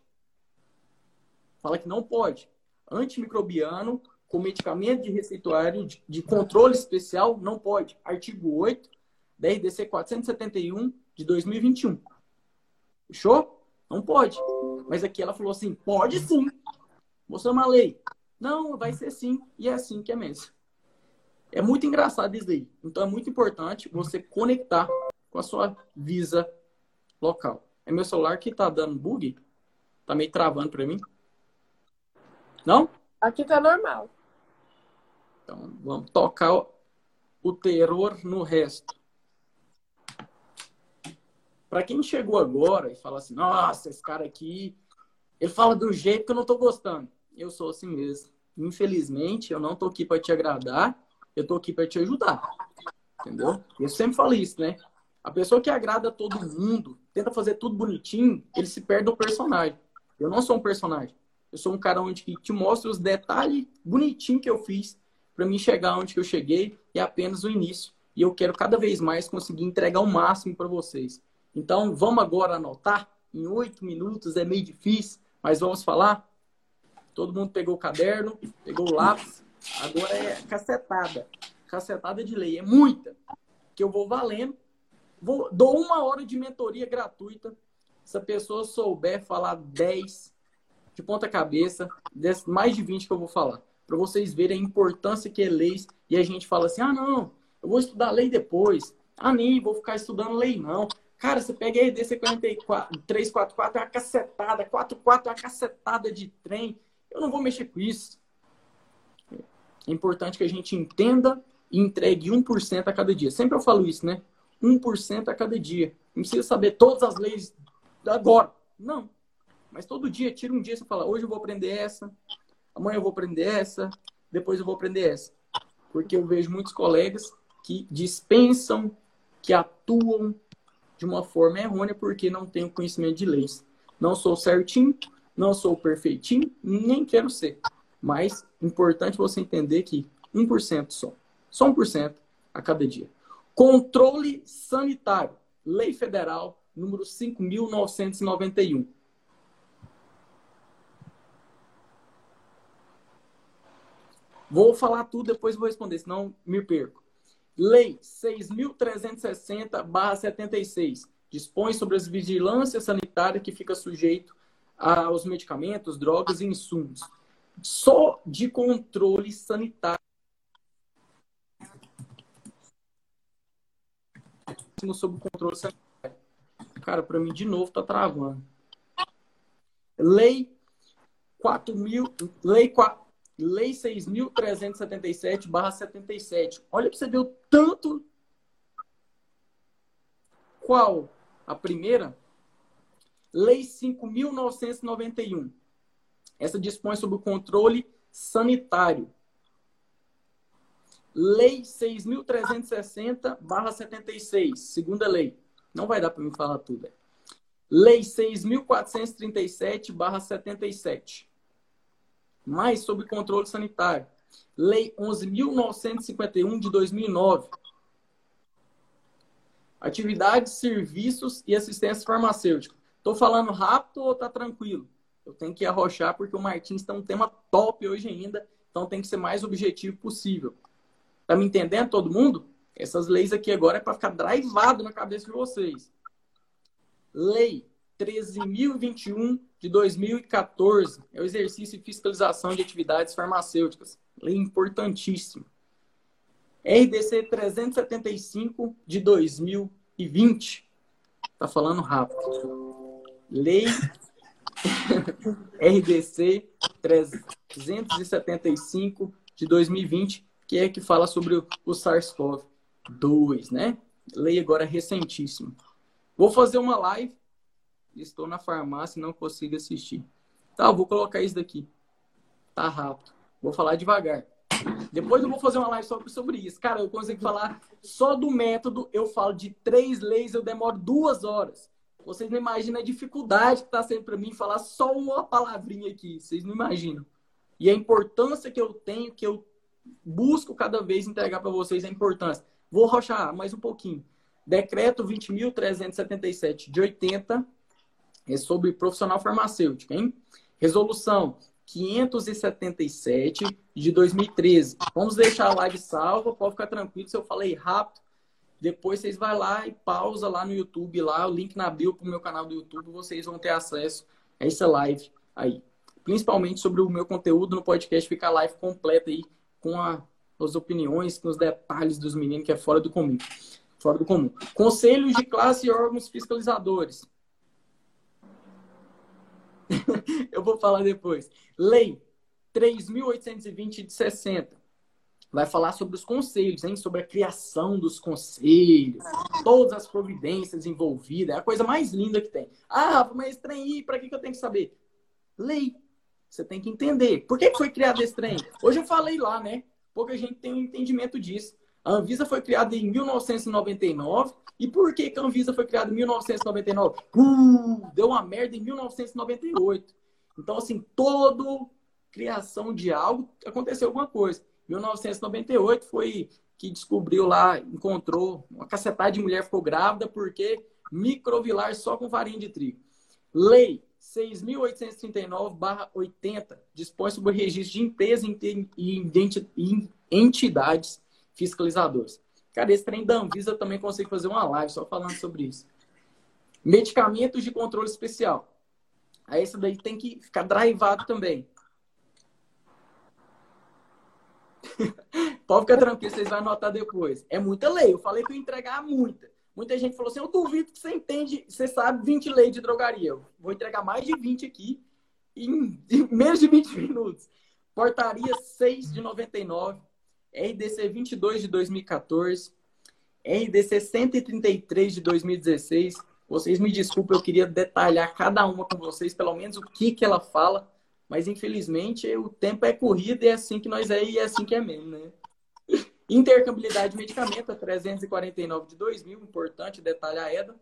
Fala que não pode. Antimicrobiano com medicamento de receituário de, controle especial não pode. Artigo 8 da RDC 471 de 2021. Fechou? Não pode. Mas aqui ela falou assim: pode sim. Mostrou uma lei. Não, vai ser sim. E é assim que é mesmo. É muito engraçado isso aí. Então é muito importante você conectar com a sua Visa local. É meu celular que tá dando bug? Tá meio travando para mim? Não? Aqui tá normal. Então vamos tocar o terror no resto. Para quem chegou agora e fala assim, nossa, esse cara aqui ele fala do jeito que eu não tô gostando. Eu sou assim mesmo. Infelizmente, eu não tô aqui para te agradar, eu tô aqui para te ajudar. Entendeu? Eu sempre falo isso, né? A pessoa que agrada todo mundo, tenta fazer tudo bonitinho, ele se perde do personagem. Eu não sou um personagem. Eu sou um cara onde que te mostra os detalhes bonitinhos que eu fiz para mim chegar onde que eu cheguei e é apenas o início. E eu quero cada vez mais conseguir entregar o máximo para vocês. Então, vamos agora anotar. Em oito minutos é meio difícil, mas vamos falar? Todo mundo pegou o caderno, pegou o lápis. Agora é cacetada. Cacetada de lei. É muita. Que eu vou valendo. Vou, dou uma hora de mentoria gratuita. Se a pessoa souber falar 10 de ponta cabeça, mais de 20 que eu vou falar. Para vocês verem a importância que é leis. E a gente fala assim: ah, não, eu vou estudar lei depois. Ah, nem vou ficar estudando lei, não. Cara, você pega a 44, 344, é uma cacetada, 44 é uma cacetada de trem. Eu não vou mexer com isso. É importante que a gente entenda e entregue 1% a cada dia. Sempre eu falo isso, né? 1% a cada dia. Não precisa saber todas as leis agora. Não. Mas todo dia, tira um dia, você fala, hoje eu vou aprender essa, amanhã eu vou aprender essa, depois eu vou aprender essa. Porque eu vejo muitos colegas que dispensam, que atuam de uma forma errônea porque não têm o conhecimento de leis. Não sou certinho, não sou perfeitinho, nem quero ser. Mas importante você entender que 1% só. Só 1% a cada dia. Controle sanitário. Lei Federal número 5.991. Vou falar tudo, depois vou responder, senão me perco. Lei 6.360-76 dispõe sobre as vigilâncias sanitárias que fica sujeito aos medicamentos, drogas e insumos. Só de controle sanitário. Sobre o controle sanitário. Cara, para mim, de novo, tá travando. Lei 4 mil, lei 4, Lei 6.377/77. Olha para você ver o tanto. Qual? A primeira? Lei 5.991. Essa dispõe sobre o controle sanitário. Lei 6.360/76, segunda lei. Não vai dar para me falar tudo. É. Lei 6.437/77 mais sobre controle sanitário. Lei 11.951 de 2009. Atividades, serviços e assistência farmacêutica. Estou falando rápido ou está tranquilo? Eu tenho que arrochar porque o Martins está um tema top hoje ainda, então tem que ser mais objetivo possível. Tá me entendendo todo mundo? Essas leis aqui agora é para ficar drivado na cabeça de vocês. Lei 13.021 de 2014. É o exercício de fiscalização de atividades farmacêuticas. Lei importantíssima. RDC 375 de 2020. Tá falando rápido. Lei RDC 375 de 2020, que é que fala sobre o SARS-CoV-2, né? Lei agora recentíssima. Vou fazer uma live estou na farmácia e não consigo assistir. Tá, vou colocar isso daqui. Tá rápido. Vou falar devagar. Depois eu vou fazer uma live sobre, sobre isso. Cara, eu consigo falar só do método. Eu falo de três leis, eu demoro duas horas. Vocês não imaginam a dificuldade que está sendo para mim falar só uma palavrinha aqui. Vocês não imaginam. E a importância que eu tenho, que eu busco cada vez entregar para vocês, a importância. Vou rochar mais um pouquinho. Decreto 20.377 de 80 é sobre profissional farmacêutico, hein? Resolução 577 de 2013. Vamos deixar a live salva, pode ficar tranquilo se eu falei rápido. Depois vocês vai lá e pausa lá no YouTube, lá, o link na bio para o meu canal do YouTube, vocês vão ter acesso a essa live aí. Principalmente sobre o meu conteúdo no podcast, fica a live completa aí com a, as opiniões, com os detalhes dos meninos, que é fora do comum. Fora do comum. Conselhos de classe e órgãos fiscalizadores. eu vou falar depois. Lei 3.820 de 60. Vai falar sobre os conselhos, hein? sobre a criação dos conselhos, todas as providências envolvidas. É a coisa mais linda que tem. Ah, mas trem aí, para que, que eu tenho que saber? Lei. Você tem que entender. Por que, foi criado esse trem? Hoje eu falei lá, né? Pouca gente tem um entendimento disso. A Anvisa foi criada em 1999. E por que, que a Anvisa foi criada em 1999? Uh, deu uma merda em 1998. Então, assim, todo criação de algo aconteceu alguma coisa. 1998 foi que descobriu lá, encontrou uma cacetada de mulher ficou grávida porque microvilar só com farinha de trigo. Lei 6.839/80 dispõe sobre o registro de empresas e entidades fiscalizadores. Cara, esse trem da Anvisa também consigo fazer uma live só falando sobre isso. Medicamentos de controle especial. Aí esse daí tem que ficar drivado também. Pode ficar tranquilo, vocês vão anotar depois. É muita lei. Eu falei que eu ia entregar muita. Muita gente falou assim: eu duvido que você entende, você sabe 20 leis de drogaria. Eu vou entregar mais de 20 aqui em, em menos de 20 minutos. Portaria 6 de 99 RDC 22 de 2014, RDC 133 de 2016. Vocês me desculpem, eu queria detalhar cada uma com vocês, pelo menos o que, que ela fala, mas infelizmente o tempo é corrido e é assim que nós é e é assim que é mesmo, né? Intercambilidade de medicamento, a 349 de 2000, importante detalhar a EDA.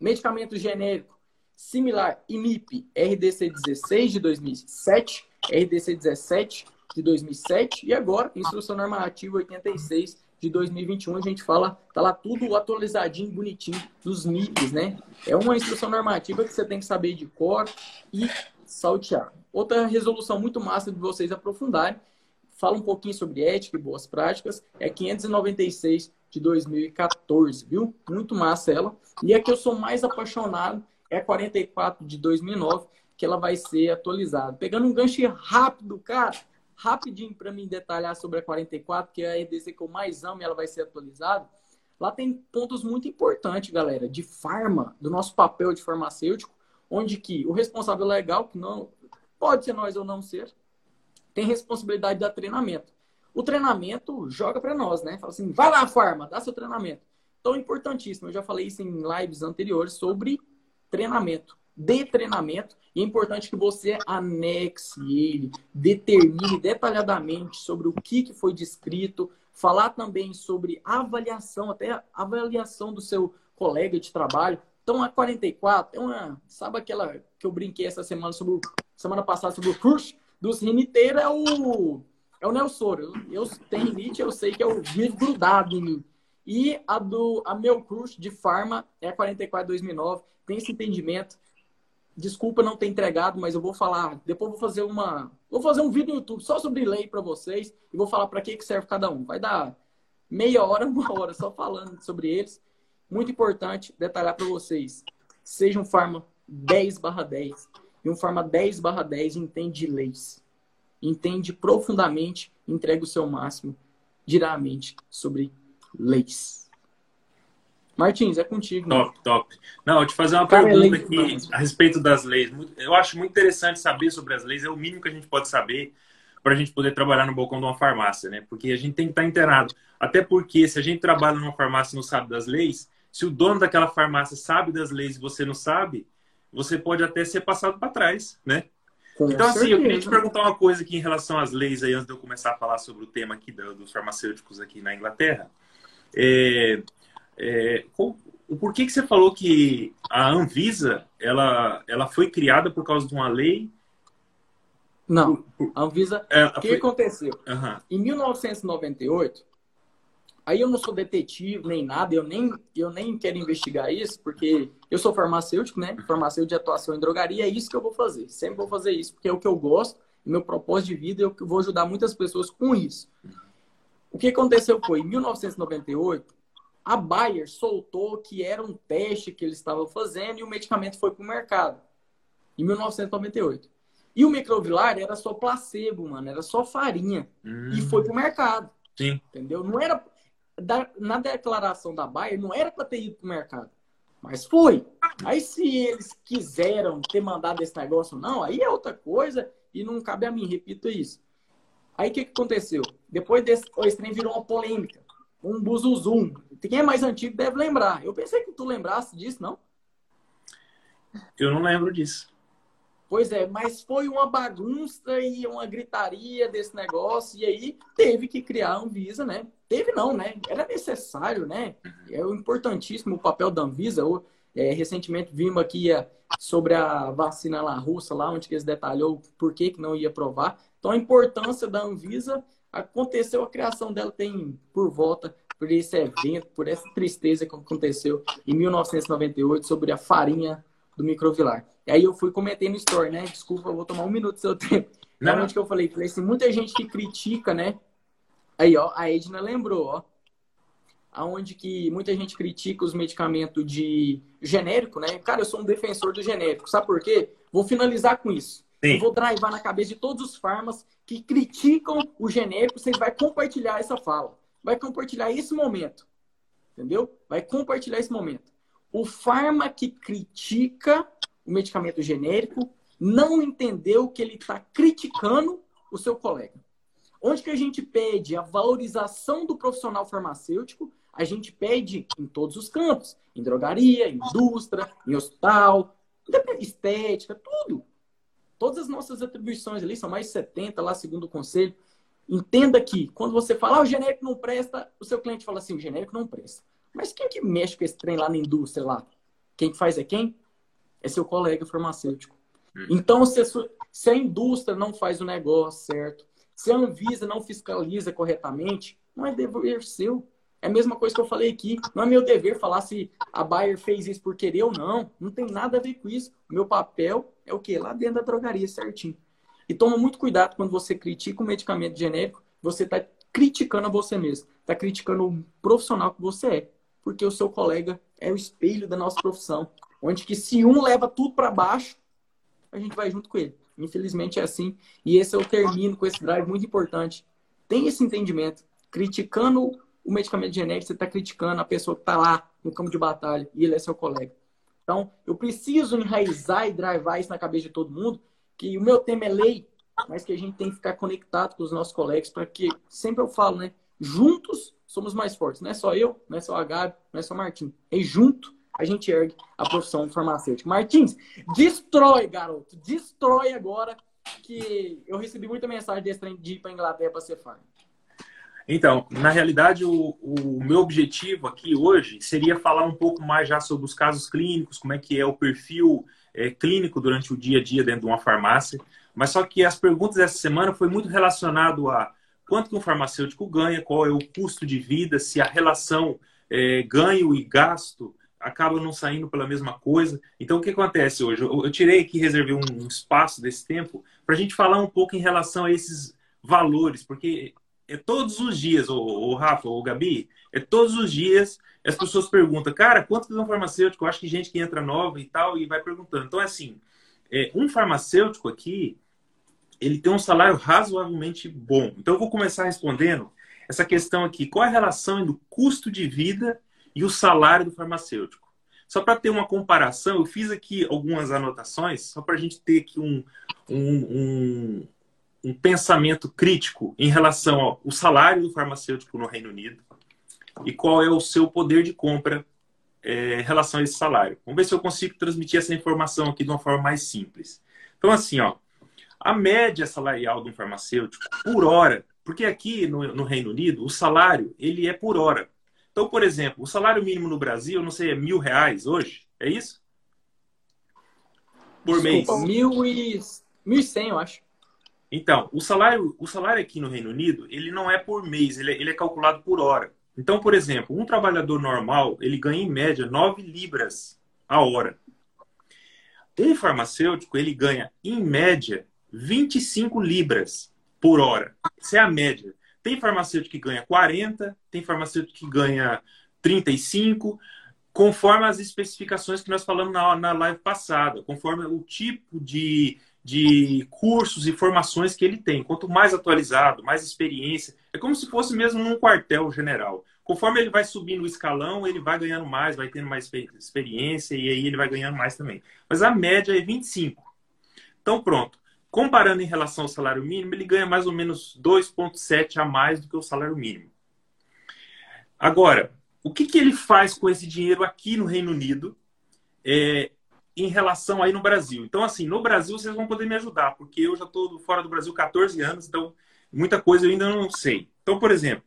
Medicamento genérico, similar, IMIP, RDC 16 de 2007, RDC 17 de 2007 e agora, Instrução Normativa 86 de 2021, a gente fala, tá lá tudo atualizadinho, bonitinho, dos MIPs, né? É uma instrução normativa que você tem que saber de cor e saltear. Outra resolução muito massa de vocês aprofundarem, fala um pouquinho sobre ética e boas práticas, é 596 de 2014, viu? Muito massa ela. E a que eu sou mais apaixonado é a 44 de 2009, que ela vai ser atualizada. Pegando um gancho rápido, cara, rapidinho para mim detalhar sobre a 44, que é a EDC que eu mais amo e ela vai ser atualizada. Lá tem pontos muito importantes, galera, de farma, do nosso papel de farmacêutico, onde que o responsável legal, que não pode ser nós ou não ser, tem responsabilidade da treinamento. O treinamento joga para nós, né? Fala assim, vai lá, farma, dá seu treinamento. Então, importantíssimo. Eu já falei isso em lives anteriores sobre treinamento de treinamento e é importante que você anexe ele, determine detalhadamente sobre o que, que foi descrito, falar também sobre avaliação, até avaliação do seu colega de trabalho. Então, a 44 é uma. Sabe aquela que eu brinquei essa semana sobre semana passada sobre o curso dos riniteiros é o. É o Nelsoro. Eu, eu tenho rinite, eu sei que é o vírus grudado em mim. E a do a meu curso de farma é a 44 2009. Tem esse entendimento. Desculpa não ter entregado, mas eu vou falar. Depois vou fazer uma. Vou fazer um vídeo no YouTube só sobre lei para vocês e vou falar para que, que serve cada um. Vai dar meia hora, uma hora só falando sobre eles. Muito importante detalhar para vocês. Seja um Farma 10 barra 10 e um Farma 10 barra 10 entende leis. Entende profundamente, entrega o seu máximo diretamente sobre leis. Martins, é contigo. Top, top. Não, eu te fazer uma Cara, pergunta aqui a respeito das leis. Eu acho muito interessante saber sobre as leis, é o mínimo que a gente pode saber para a gente poder trabalhar no balcão de uma farmácia, né? Porque a gente tem que estar inteirado. Até porque se a gente trabalha numa farmácia e não sabe das leis, se o dono daquela farmácia sabe das leis e você não sabe, você pode até ser passado para trás, né? Com então, assim, certeza. eu queria te perguntar uma coisa aqui em relação às leis aí, antes de eu começar a falar sobre o tema aqui dos farmacêuticos aqui na Inglaterra. É, é, por que, que você falou que a Anvisa ela, ela foi criada por causa de uma lei? Não, a Anvisa. É, o que foi... aconteceu? Uhum. Em 1998, aí eu não sou detetive nem nada, eu nem, eu nem quero investigar isso, porque eu sou farmacêutico, né? Farmacêutico de atuação em drogaria, é isso que eu vou fazer. Sempre vou fazer isso, porque é o que eu gosto, meu propósito de vida, eu vou ajudar muitas pessoas com isso. O que aconteceu foi, em 1998, a Bayer soltou que era um teste que eles estavam fazendo e o medicamento foi para o mercado, em 1998. E o microvilar era só placebo, mano, era só farinha. Hum. E foi para o mercado. Sim. Entendeu? Não era. Na declaração da Bayer, não era para ter ido para o mercado. Mas foi. Aí, se eles quiseram ter mandado esse negócio, não, aí é outra coisa e não cabe a mim, repito isso. Aí o que, que aconteceu? Depois desse, o trem virou uma polêmica um buzuzum. Quem é mais antigo deve lembrar. Eu pensei que tu lembrasse disso, não? Eu não lembro disso. Pois é, mas foi uma bagunça e uma gritaria desse negócio, e aí teve que criar a Anvisa, né? Teve não, né? Era necessário, né? É o importantíssimo o papel da Anvisa. É, recentemente vimos aqui sobre a vacina lá russa, lá onde eles detalhou por que, que não ia provar. Então a importância da Anvisa aconteceu a criação dela tem por volta por esse evento, por essa tristeza que aconteceu em 1998 sobre a farinha do microvilar. E aí eu fui comentei no story, né? Desculpa, eu vou tomar um minuto do seu tempo. Realmente que eu falei, falei assim, muita gente que critica, né? Aí, ó, a Edna lembrou, ó. Aonde que muita gente critica os medicamentos de genérico, né? Cara, eu sou um defensor do genérico. Sabe por quê? Vou finalizar com isso. Sim. Eu vou drivar na cabeça de todos os farmas que criticam o genérico. Você vai compartilhar essa fala. Vai compartilhar esse momento. Entendeu? Vai compartilhar esse momento. O farma que critica o medicamento genérico não entendeu que ele está criticando o seu colega. Onde que a gente pede a valorização do profissional farmacêutico? A gente pede em todos os campos. Em drogaria, em indústria, em hospital, estética, tudo. Todas as nossas atribuições ali, são mais de 70 lá, segundo o conselho. Entenda que quando você fala, ah, o genérico não presta, o seu cliente fala assim, o genérico não presta. Mas quem que mexe com esse trem lá na indústria lá? Quem que faz é quem? É seu colega farmacêutico. Hum. Então, se a, sua, se a indústria não faz o negócio certo, se a Anvisa não fiscaliza corretamente, não é dever seu. É a mesma coisa que eu falei aqui. Não é meu dever falar se a Bayer fez isso por querer ou não. Não tem nada a ver com isso. O meu papel é o quê? Lá dentro da drogaria, certinho. E toma muito cuidado quando você critica um medicamento genérico, você está criticando a você mesmo. Está criticando o profissional que você é. Porque o seu colega é o espelho da nossa profissão. Onde que se um leva tudo para baixo, a gente vai junto com ele. Infelizmente é assim. E esse eu termino com esse drive muito importante. Tem esse entendimento. Criticando o medicamento genérico, você está criticando a pessoa que está lá no campo de batalha e ele é seu colega. Então, eu preciso enraizar e drivar isso na cabeça de todo mundo, que o meu tema é lei, mas que a gente tem que ficar conectado com os nossos colegas para que, sempre eu falo, né? Juntos somos mais fortes. Não é só eu, não é só a Gabi, não é só o Martim. É junto a gente ergue a profissão farmacêutica. Martins, destrói, garoto. Destrói agora que eu recebi muita mensagem desse trem de ir para Inglaterra para ser farm. Então, na realidade, o, o, meu objetivo aqui hoje seria falar um pouco mais já sobre os casos clínicos, como é que é o perfil é, clínico durante o dia a dia dentro de uma farmácia. Mas só que as perguntas dessa semana foi muito relacionado a quanto que um farmacêutico ganha, qual é o custo de vida, se a relação é, ganho e gasto acaba não saindo pela mesma coisa. Então, o que acontece hoje? Eu, eu tirei aqui, reservei um, um espaço desse tempo para a gente falar um pouco em relação a esses valores, porque é todos os dias, o, o Rafa, o Gabi, é todos os dias as pessoas perguntam, cara, quanto que é um farmacêutico? Eu acho que gente que entra nova e tal, e vai perguntando. Então, é assim, é, um farmacêutico aqui, ele tem um salário razoavelmente bom. Então, eu vou começar respondendo essa questão aqui. Qual a relação do custo de vida e o salário do farmacêutico. Só para ter uma comparação, eu fiz aqui algumas anotações, só para a gente ter aqui um, um, um, um, pensamento crítico em relação ao salário do farmacêutico no Reino Unido e qual é o seu poder de compra é, em relação a esse salário. Vamos ver se eu consigo transmitir essa informação aqui de uma forma mais simples. Então, assim, ó, a média salarial de um farmacêutico por hora, porque aqui no, no Reino Unido o salário ele é por hora. Então, por exemplo, o salário mínimo no Brasil, não sei, é mil reais hoje? É isso? Por Desculpa, mês? Mil e... mil e cem, eu acho. Então, o salário, o salário aqui no Reino Unido, ele não é por mês, ele é, ele é calculado por hora. Então, por exemplo, um trabalhador normal, ele ganha em média 9 libras a hora. Um farmacêutico, ele ganha em média 25 libras por hora. Essa é a média. Tem farmacêutico que ganha 40, tem farmacêutico que ganha 35, conforme as especificações que nós falamos na, na live passada, conforme o tipo de, de cursos e formações que ele tem. Quanto mais atualizado, mais experiência, é como se fosse mesmo num quartel general. Conforme ele vai subindo o escalão, ele vai ganhando mais, vai tendo mais experiência e aí ele vai ganhando mais também. Mas a média é 25. Então, pronto. Comparando em relação ao salário mínimo, ele ganha mais ou menos 2,7 a mais do que o salário mínimo. Agora, o que, que ele faz com esse dinheiro aqui no Reino Unido é, em relação aí no Brasil? Então, assim, no Brasil vocês vão poder me ajudar, porque eu já estou fora do Brasil 14 anos, então muita coisa eu ainda não sei. Então, por exemplo,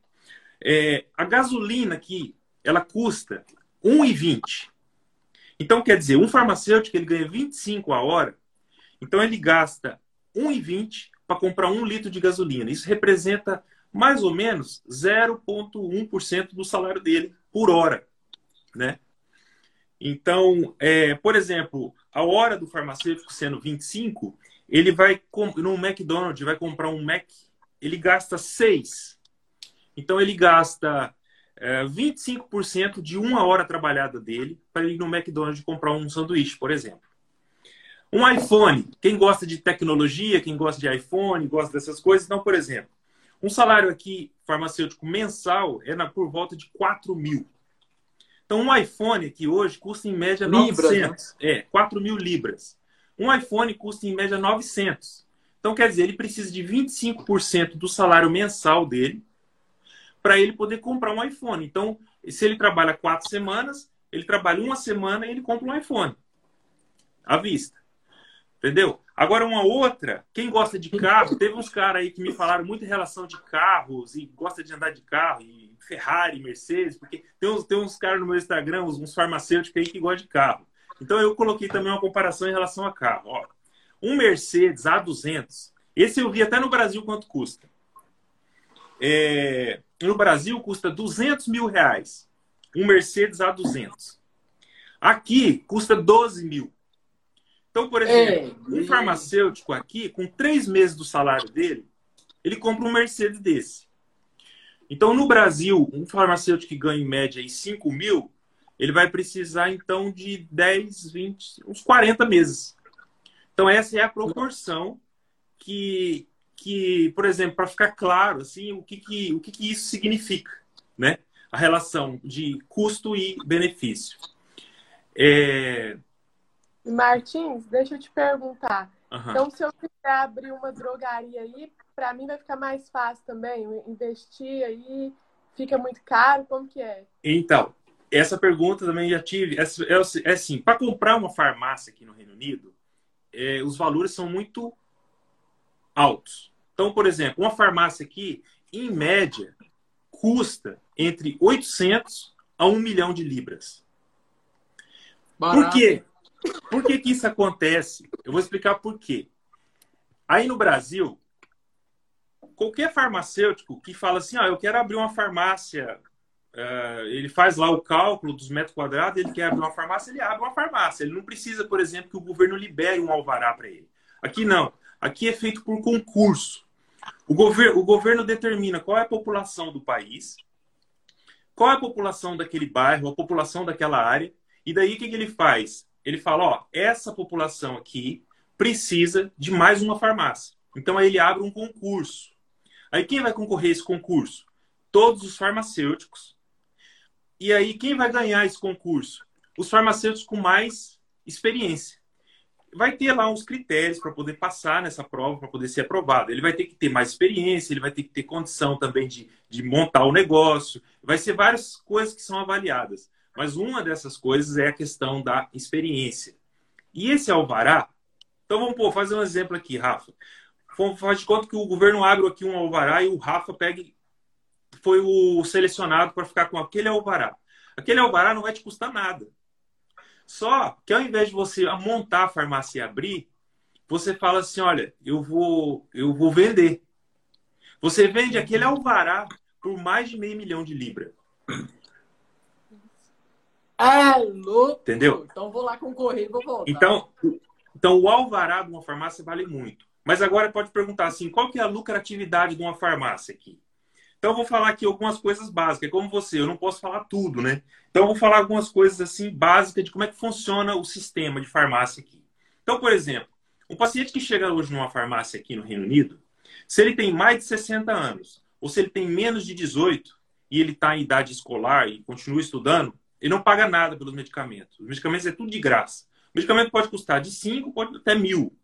é, a gasolina aqui, ela custa 1,20. Então, quer dizer, um farmacêutico ele ganha 25 a hora, então ele gasta 1,20 para comprar um litro de gasolina. Isso representa mais ou menos 0,1% do salário dele por hora, né? Então, é, por exemplo, a hora do farmacêutico sendo 25, ele vai no McDonald's vai comprar um Mac, ele gasta 6. Então ele gasta é, 25% de uma hora trabalhada dele para ir no McDonald's comprar um sanduíche, por exemplo. Um iPhone, quem gosta de tecnologia, quem gosta de iPhone, gosta dessas coisas, então, por exemplo, um salário aqui farmacêutico mensal é na, por volta de 4 mil. Então, um iPhone aqui hoje custa em média libras, 900. Né? É, 4 mil libras. Um iPhone custa em média 900. Então, quer dizer, ele precisa de 25% do salário mensal dele para ele poder comprar um iPhone. Então, se ele trabalha quatro semanas, ele trabalha uma semana e ele compra um iPhone. À vista. Entendeu? Agora, uma outra, quem gosta de carro, teve uns caras aí que me falaram muito em relação de carros e gosta de andar de carro, e Ferrari, Mercedes, porque tem uns, tem uns caras no meu Instagram, uns, uns farmacêuticos aí que gostam de carro. Então, eu coloquei também uma comparação em relação a carro. Ó, um Mercedes A200, esse eu vi até no Brasil quanto custa. É, no Brasil custa 200 mil reais. Um Mercedes A200. Aqui custa 12 mil. Então, por exemplo, é, um farmacêutico aqui, com três meses do salário dele, ele compra um Mercedes desse. Então, no Brasil, um farmacêutico que ganha em média aí 5 mil, ele vai precisar, então, de 10, 20, uns 40 meses. Então, essa é a proporção que, que por exemplo, para ficar claro, assim, o que, que, o que, que isso significa, né? A relação de custo e benefício. É, Martins, deixa eu te perguntar. Uhum. Então, se eu quiser abrir uma drogaria aí, para mim vai ficar mais fácil também investir aí, fica muito caro, como que é? Então, essa pergunta também já tive. É, é, é assim, para comprar uma farmácia aqui no Reino Unido, é, os valores são muito altos. Então, por exemplo, uma farmácia aqui, em média, custa entre 800 a 1 milhão de libras. Barato. Por quê? Por que, que isso acontece? Eu vou explicar por quê. Aí no Brasil, qualquer farmacêutico que fala assim, ah, eu quero abrir uma farmácia, uh, ele faz lá o cálculo dos metros quadrados, ele quer abrir uma farmácia, ele abre uma farmácia. Ele não precisa, por exemplo, que o governo libere um alvará para ele. Aqui não. Aqui é feito por concurso. O, gover o governo determina qual é a população do país, qual é a população daquele bairro, a população daquela área, e daí o que, que ele faz? Ele fala, ó, essa população aqui precisa de mais uma farmácia. Então aí ele abre um concurso. Aí quem vai concorrer a esse concurso? Todos os farmacêuticos. E aí quem vai ganhar esse concurso? Os farmacêuticos com mais experiência. Vai ter lá uns critérios para poder passar nessa prova, para poder ser aprovado. Ele vai ter que ter mais experiência, ele vai ter que ter condição também de, de montar o negócio. Vai ser várias coisas que são avaliadas. Mas uma dessas coisas é a questão da experiência. E esse alvará, então vamos pô, fazer um exemplo aqui, Rafa. Faz de conta que o governo abre aqui um alvará e o Rafa pega, foi o selecionado para ficar com aquele alvará. Aquele alvará não vai te custar nada. Só que ao invés de você montar a farmácia e abrir, você fala assim, olha, eu vou, eu vou vender. Você vende aquele alvará por mais de meio milhão de libras. É louco! Entendeu? Então vou lá concorrer e vou voltar. Então, então o alvará de uma farmácia vale muito. Mas agora pode perguntar assim, qual que é a lucratividade de uma farmácia aqui? Então eu vou falar aqui algumas coisas básicas. Como você, eu não posso falar tudo, né? Então eu vou falar algumas coisas assim básicas de como é que funciona o sistema de farmácia aqui. Então, por exemplo, um paciente que chega hoje numa farmácia aqui no Reino Unido, se ele tem mais de 60 anos, ou se ele tem menos de 18 e ele está em idade escolar e continua estudando, ele não paga nada pelos medicamentos. Os medicamentos é tudo de graça. O medicamento pode custar de 5, pode até mil.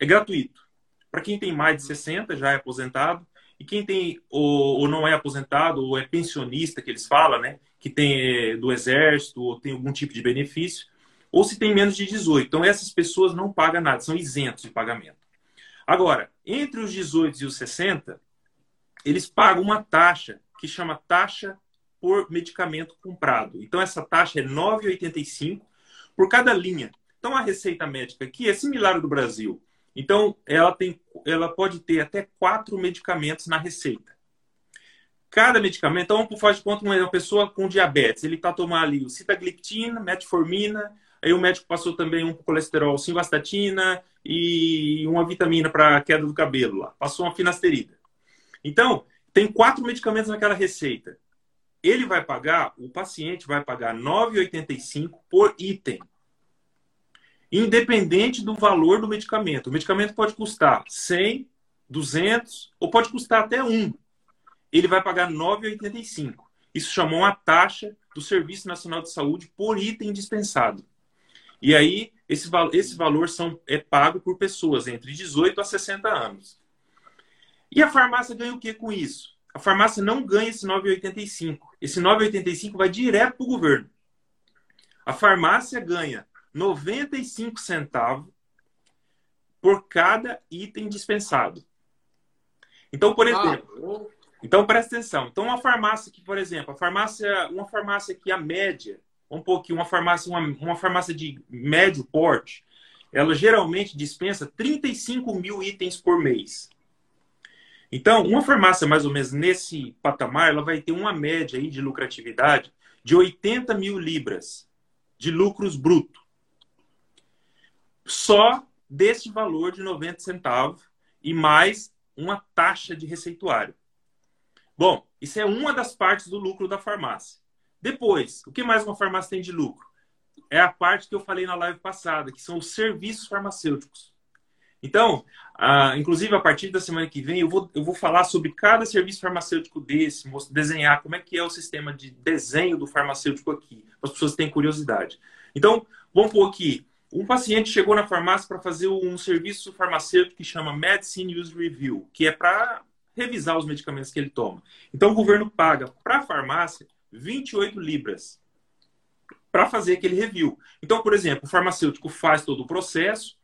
É gratuito. Para quem tem mais de 60, já é aposentado. E quem tem ou, ou, não é aposentado, ou é pensionista, que eles falam, né? Que tem é, do exército, ou tem algum tipo de benefício. Ou se tem menos de 18. Então, essas pessoas não pagam nada, são isentos de pagamento. Agora, entre os 18 e os 60, eles pagam uma taxa que chama taxa por medicamento comprado. Então, essa taxa é R$ 9,85 por cada linha. Então, a receita médica aqui é similar ao do Brasil. Então, ela, tem, ela pode ter até quatro medicamentos na receita. Cada medicamento, então, faz de conta uma pessoa com diabetes, ele está tomando ali o citagliptina, metformina, aí o médico passou também um colesterol, simvastatina e uma vitamina para queda do cabelo lá. Passou uma finasterida. Então, tem quatro medicamentos naquela receita ele vai pagar, o paciente vai pagar 9,85 por item. Independente do valor do medicamento. O medicamento pode custar 100, 200 ou pode custar até 1. Ele vai pagar 9,85. Isso chamou uma taxa do Serviço Nacional de Saúde por item dispensado. E aí esse, esse valor são, é pago por pessoas entre 18 a 60 anos. E a farmácia ganha o que com isso? A farmácia não ganha esse 9,85. Esse 9,85 vai direto para o governo. A farmácia ganha 95 centavos por cada item dispensado. Então, por ah, exemplo, ah, então presta atenção. Então, uma farmácia que, por exemplo, a farmácia, uma farmácia que a média, um pouquinho, uma farmácia, uma, uma farmácia de médio porte, ela geralmente dispensa 35 mil itens por mês. Então, uma farmácia mais ou menos nesse patamar, ela vai ter uma média aí de lucratividade de 80 mil libras de lucros bruto. Só desse valor de 90 centavos e mais uma taxa de receituário. Bom, isso é uma das partes do lucro da farmácia. Depois, o que mais uma farmácia tem de lucro? É a parte que eu falei na live passada, que são os serviços farmacêuticos. Então, inclusive a partir da semana que vem, eu vou, eu vou falar sobre cada serviço farmacêutico desse, desenhar como é que é o sistema de desenho do farmacêutico aqui, para as pessoas terem curiosidade. Então, vamos pôr aqui. Um paciente chegou na farmácia para fazer um serviço farmacêutico que chama Medicine Use Review, que é para revisar os medicamentos que ele toma. Então, o governo paga para a farmácia 28 libras para fazer aquele review. Então, por exemplo, o farmacêutico faz todo o processo,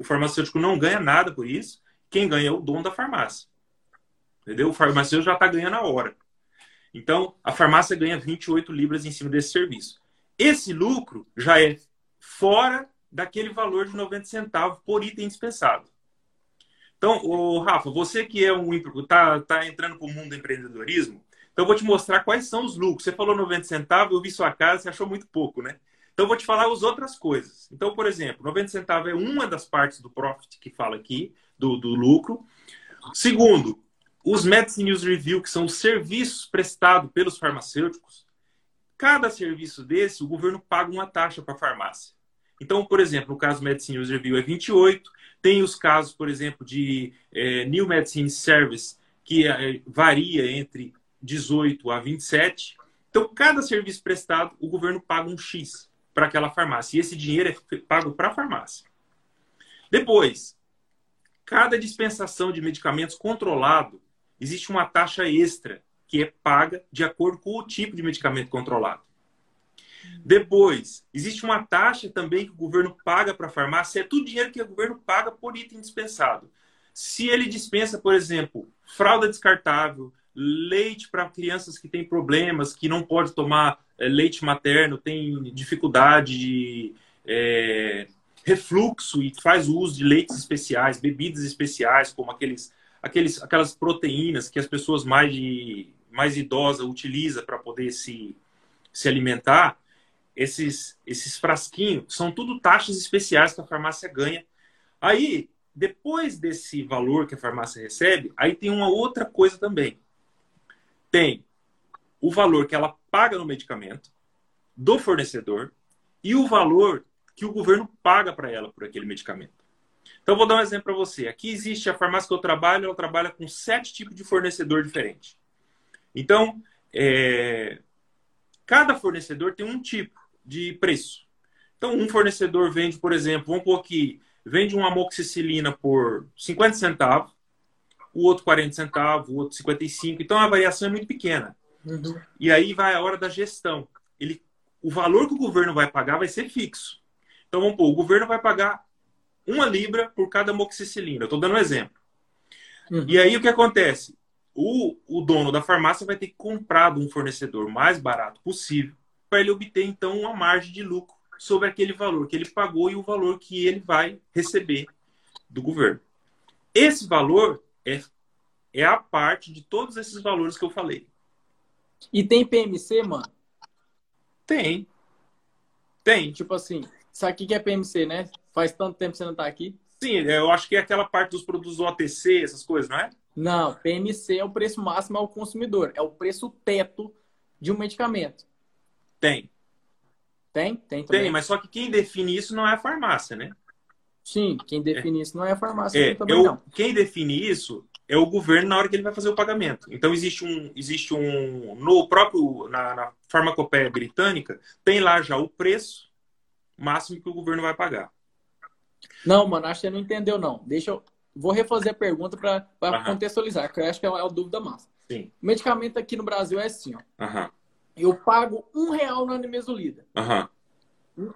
o farmacêutico não ganha nada por isso, quem ganha é o dono da farmácia. Entendeu? O farmacêutico já está ganhando a hora. Então, a farmácia ganha 28 libras em cima desse serviço. Esse lucro já é fora daquele valor de 90 centavos por item dispensado. Então, o Rafa, você que é um tá, tá entrando para o mundo do empreendedorismo, então eu vou te mostrar quais são os lucros. Você falou 90 centavos, eu vi sua casa, você achou muito pouco, né? Então vou te falar as outras coisas. Então, por exemplo, 90 centavos é uma das partes do profit que fala aqui, do, do lucro. Segundo, os Medicine News Review, que são os serviços prestados pelos farmacêuticos, cada serviço desse, o governo paga uma taxa para a farmácia. Então, por exemplo, no caso Medicine News Review é 28, tem os casos, por exemplo, de é, New Medicine Service, que é, varia entre 18 a 27. Então, cada serviço prestado, o governo paga um X para aquela farmácia. E esse dinheiro é pago para a farmácia. Depois, cada dispensação de medicamentos controlado, existe uma taxa extra que é paga de acordo com o tipo de medicamento controlado. Depois, existe uma taxa também que o governo paga para a farmácia, é tudo dinheiro que o governo paga por item dispensado. Se ele dispensa, por exemplo, fralda descartável, leite para crianças que têm problemas, que não pode tomar leite materno, tem dificuldade de é, refluxo e faz uso de leites especiais, bebidas especiais, como aqueles, aqueles, aquelas proteínas que as pessoas mais, de, mais idosas utilizam para poder se, se alimentar esses, esses frasquinhos, são tudo taxas especiais que a farmácia ganha. Aí, depois desse valor que a farmácia recebe, aí tem uma outra coisa também. Tem o valor que ela paga no medicamento, do fornecedor, e o valor que o governo paga para ela por aquele medicamento. Então, vou dar um exemplo para você. Aqui existe a farmácia que eu trabalho, ela trabalha com sete tipos de fornecedor diferentes. Então, é, cada fornecedor tem um tipo de preço. Então, um fornecedor vende, por exemplo, vamos pôr aqui, vende uma amoxicilina por 50 centavos, o outro 40 centavos, o outro 55. Então, a variação é muito pequena. Uhum. E aí vai a hora da gestão. Ele, o valor que o governo vai pagar vai ser fixo. Então, vamos pôr, o governo vai pagar uma libra por cada amoxicilina. Eu estou dando um exemplo. Uhum. E aí, o que acontece? O, o dono da farmácia vai ter que comprar de um fornecedor mais barato possível para ele obter então uma margem de lucro sobre aquele valor que ele pagou e o valor que ele vai receber do governo. Esse valor é, é a parte de todos esses valores que eu falei. E tem PMC, mano? Tem. Tem. Tipo assim, sabe o que é PMC, né? Faz tanto tempo que você não tá aqui. Sim, eu acho que é aquela parte dos produtos OTC, essas coisas, não é? Não, PMC é o preço máximo ao consumidor. É o preço teto de um medicamento. Tem. Tem? Tem também. Tem, mas só que quem define isso não é a farmácia, né? Sim, quem define é. isso não é a farmácia é, também eu, não. Quem define isso é o governo na hora que ele vai fazer o pagamento. Então existe um, existe um no próprio na, na farmacopeia britânica tem lá já o preço máximo que o governo vai pagar. Não, mano, acho que você não entendeu, não. Deixa eu. Vou refazer a pergunta para contextualizar, que eu acho que é uma dúvida massa. Sim. O medicamento aqui no Brasil é assim, ó. Uhum. Eu pago um real na nimesulida. Uhum.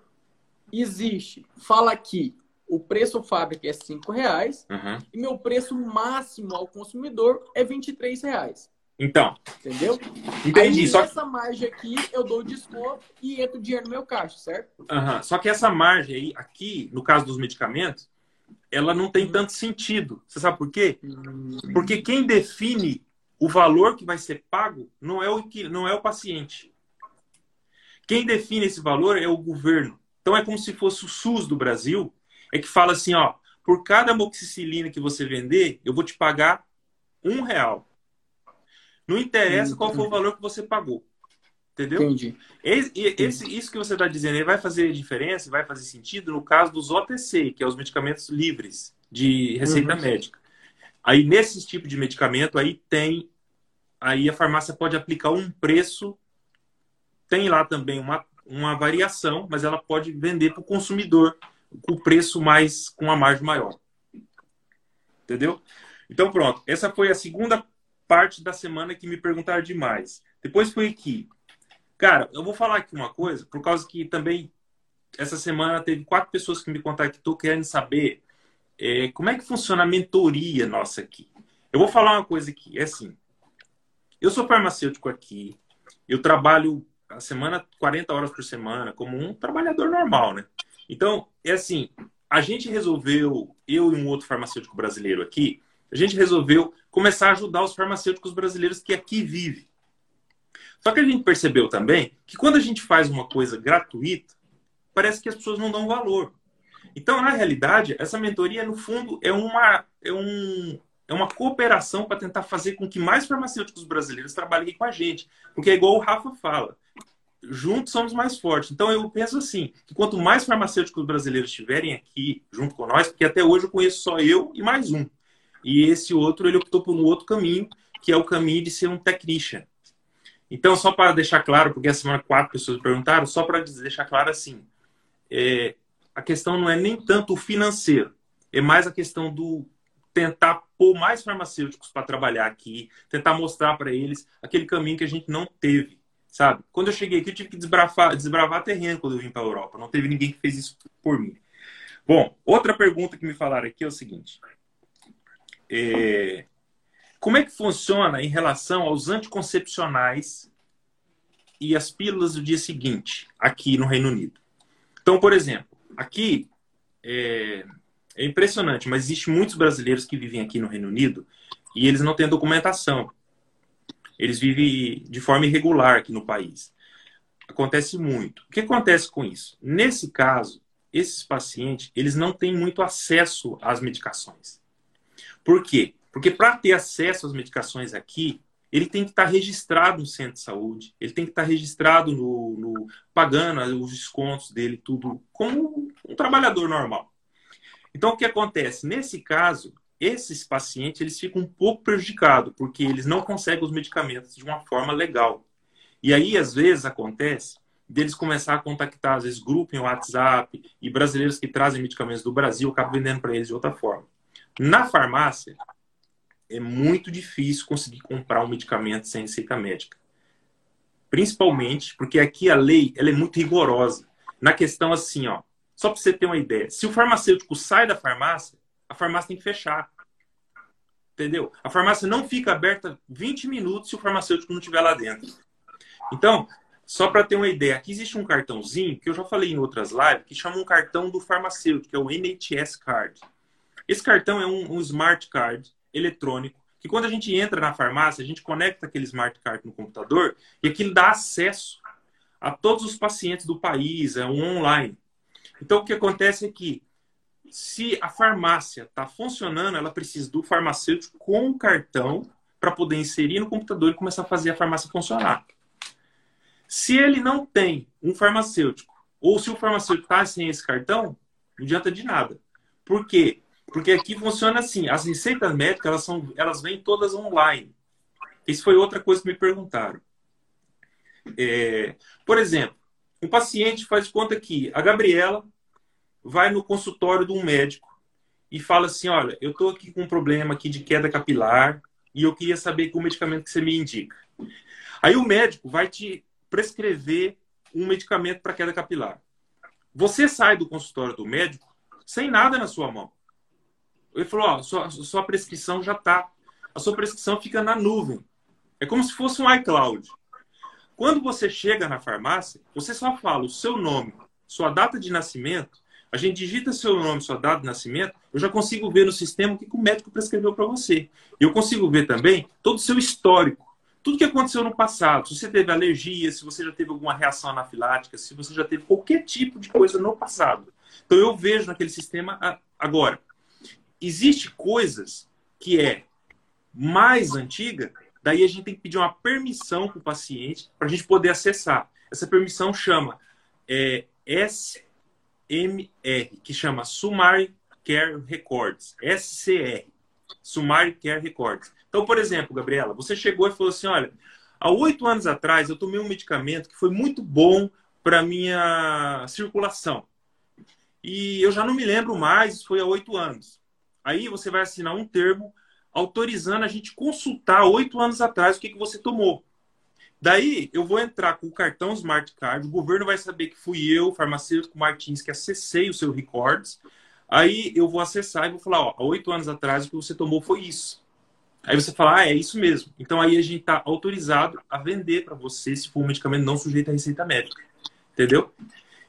Existe. Fala aqui, o preço fábrica é cinco reais uhum. e meu preço máximo ao consumidor é 23 reais. Então. Entendeu? Entendi. Aí, só essa margem aqui eu dou desconto e entra o dinheiro no meu caixa, certo? Uhum. Só que essa margem aí, aqui, no caso dos medicamentos, ela não tem tanto sentido. Você sabe por quê? Hum. Porque quem define o valor que vai ser pago não é o que não é o paciente. Quem define esse valor é o governo. Então é como se fosse o SUS do Brasil, é que fala assim, ó, por cada amoxicilina que você vender, eu vou te pagar um real. Não interessa qual foi o valor que você pagou. Entendeu? Entendi. Esse, esse, isso que você está dizendo vai fazer diferença, vai fazer sentido no caso dos OTC, que é os medicamentos livres de receita uhum. médica. Aí, nesse tipo de medicamento, aí tem. Aí a farmácia pode aplicar um preço. Tem lá também uma, uma variação, mas ela pode vender para o consumidor com o preço mais. com a margem maior. Entendeu? Então, pronto. Essa foi a segunda parte da semana que me perguntaram demais. Depois foi aqui. Cara, eu vou falar aqui uma coisa, por causa que também essa semana teve quatro pessoas que me contactou querendo saber é, como é que funciona a mentoria nossa aqui. Eu vou falar uma coisa aqui, é assim. Eu sou farmacêutico aqui, eu trabalho a semana 40 horas por semana como um trabalhador normal, né? Então, é assim, a gente resolveu, eu e um outro farmacêutico brasileiro aqui, a gente resolveu começar a ajudar os farmacêuticos brasileiros que aqui vivem. Só que a gente percebeu também que quando a gente faz uma coisa gratuita, parece que as pessoas não dão valor. Então, na realidade, essa mentoria, no fundo, é uma, é um, é uma cooperação para tentar fazer com que mais farmacêuticos brasileiros trabalhem com a gente. Porque é igual o Rafa fala, juntos somos mais fortes. Então, eu penso assim, que quanto mais farmacêuticos brasileiros estiverem aqui junto com nós, porque até hoje eu conheço só eu e mais um. E esse outro, ele optou por um outro caminho, que é o caminho de ser um technician. Então, só para deixar claro, porque essa semana quatro pessoas perguntaram, só para deixar claro assim, é, a questão não é nem tanto o financeiro, é mais a questão do tentar pôr mais farmacêuticos para trabalhar aqui, tentar mostrar para eles aquele caminho que a gente não teve, sabe? Quando eu cheguei aqui, eu tive que desbravar, desbravar terreno quando eu vim para a Europa. Não teve ninguém que fez isso por mim. Bom, outra pergunta que me falaram aqui é o seguinte: é, como é que funciona em relação aos anticoncepcionais e as pílulas do dia seguinte, aqui no Reino Unido? Então, por exemplo, aqui é, é impressionante, mas existe muitos brasileiros que vivem aqui no Reino Unido e eles não têm documentação. Eles vivem de forma irregular aqui no país. Acontece muito. O que acontece com isso? Nesse caso, esses pacientes, eles não têm muito acesso às medicações. Por quê? Porque para ter acesso às medicações aqui, ele tem que estar registrado no centro de saúde, ele tem que estar registrado no, no pagando os descontos dele, tudo como um trabalhador normal. Então, o que acontece? Nesse caso, esses pacientes eles ficam um pouco prejudicados, porque eles não conseguem os medicamentos de uma forma legal. E aí, às vezes, acontece deles começar a contactar, às vezes, grupo em WhatsApp e brasileiros que trazem medicamentos do Brasil acabam vendendo para eles de outra forma. Na farmácia, é muito difícil conseguir comprar um medicamento sem receita médica. Principalmente porque aqui a lei ela é muito rigorosa. Na questão assim, ó, só para você ter uma ideia, se o farmacêutico sai da farmácia, a farmácia tem que fechar. Entendeu? A farmácia não fica aberta 20 minutos se o farmacêutico não estiver lá dentro. Então, só para ter uma ideia, aqui existe um cartãozinho que eu já falei em outras lives, que chama um cartão do farmacêutico, que é o NHS Card. Esse cartão é um, um smart card eletrônico que quando a gente entra na farmácia, a gente conecta aquele smart card no computador e aquilo dá acesso a todos os pacientes do país, é um online. Então, o que acontece é que se a farmácia está funcionando, ela precisa do farmacêutico com o cartão para poder inserir no computador e começar a fazer a farmácia funcionar. Se ele não tem um farmacêutico, ou se o farmacêutico está sem esse cartão, não adianta de nada. Por quê? Porque aqui funciona assim, as receitas médicas, elas, são, elas vêm todas online. Isso foi outra coisa que me perguntaram. É, por exemplo, um paciente faz conta que a Gabriela vai no consultório de um médico e fala assim, olha, eu estou aqui com um problema aqui de queda capilar e eu queria saber qual medicamento que você me indica. Aí o médico vai te prescrever um medicamento para queda capilar. Você sai do consultório do médico sem nada na sua mão. Ele falou, ó, sua, sua prescrição já está. A sua prescrição fica na nuvem. É como se fosse um iCloud. Quando você chega na farmácia, você só fala o seu nome, sua data de nascimento. A gente digita seu nome, sua data de nascimento. Eu já consigo ver no sistema o que o médico prescreveu para você. E eu consigo ver também todo o seu histórico. Tudo que aconteceu no passado. Se você teve alergia, se você já teve alguma reação anafilática, se você já teve qualquer tipo de coisa no passado. Então eu vejo naquele sistema agora. Existe coisas que é mais antiga Daí a gente tem que pedir uma permissão para o paciente para a gente poder acessar. Essa permissão chama é, SMR, que chama Summary Care Records, SCR, Summary Care Records. Então, por exemplo, Gabriela, você chegou e falou assim, olha, há oito anos atrás eu tomei um medicamento que foi muito bom para minha circulação. E eu já não me lembro mais, foi há oito anos. Aí você vai assinar um termo autorizando a gente consultar oito anos atrás o que, que você tomou. Daí eu vou entrar com o cartão Smart Card, o governo vai saber que fui eu, farmacêutico Martins, que acessei o seu records. Aí eu vou acessar e vou falar, ó, há oito anos atrás o que você tomou foi isso. Aí você fala, ah, é isso mesmo. Então aí a gente está autorizado a vender para você se for um medicamento não sujeito à receita médica. Entendeu?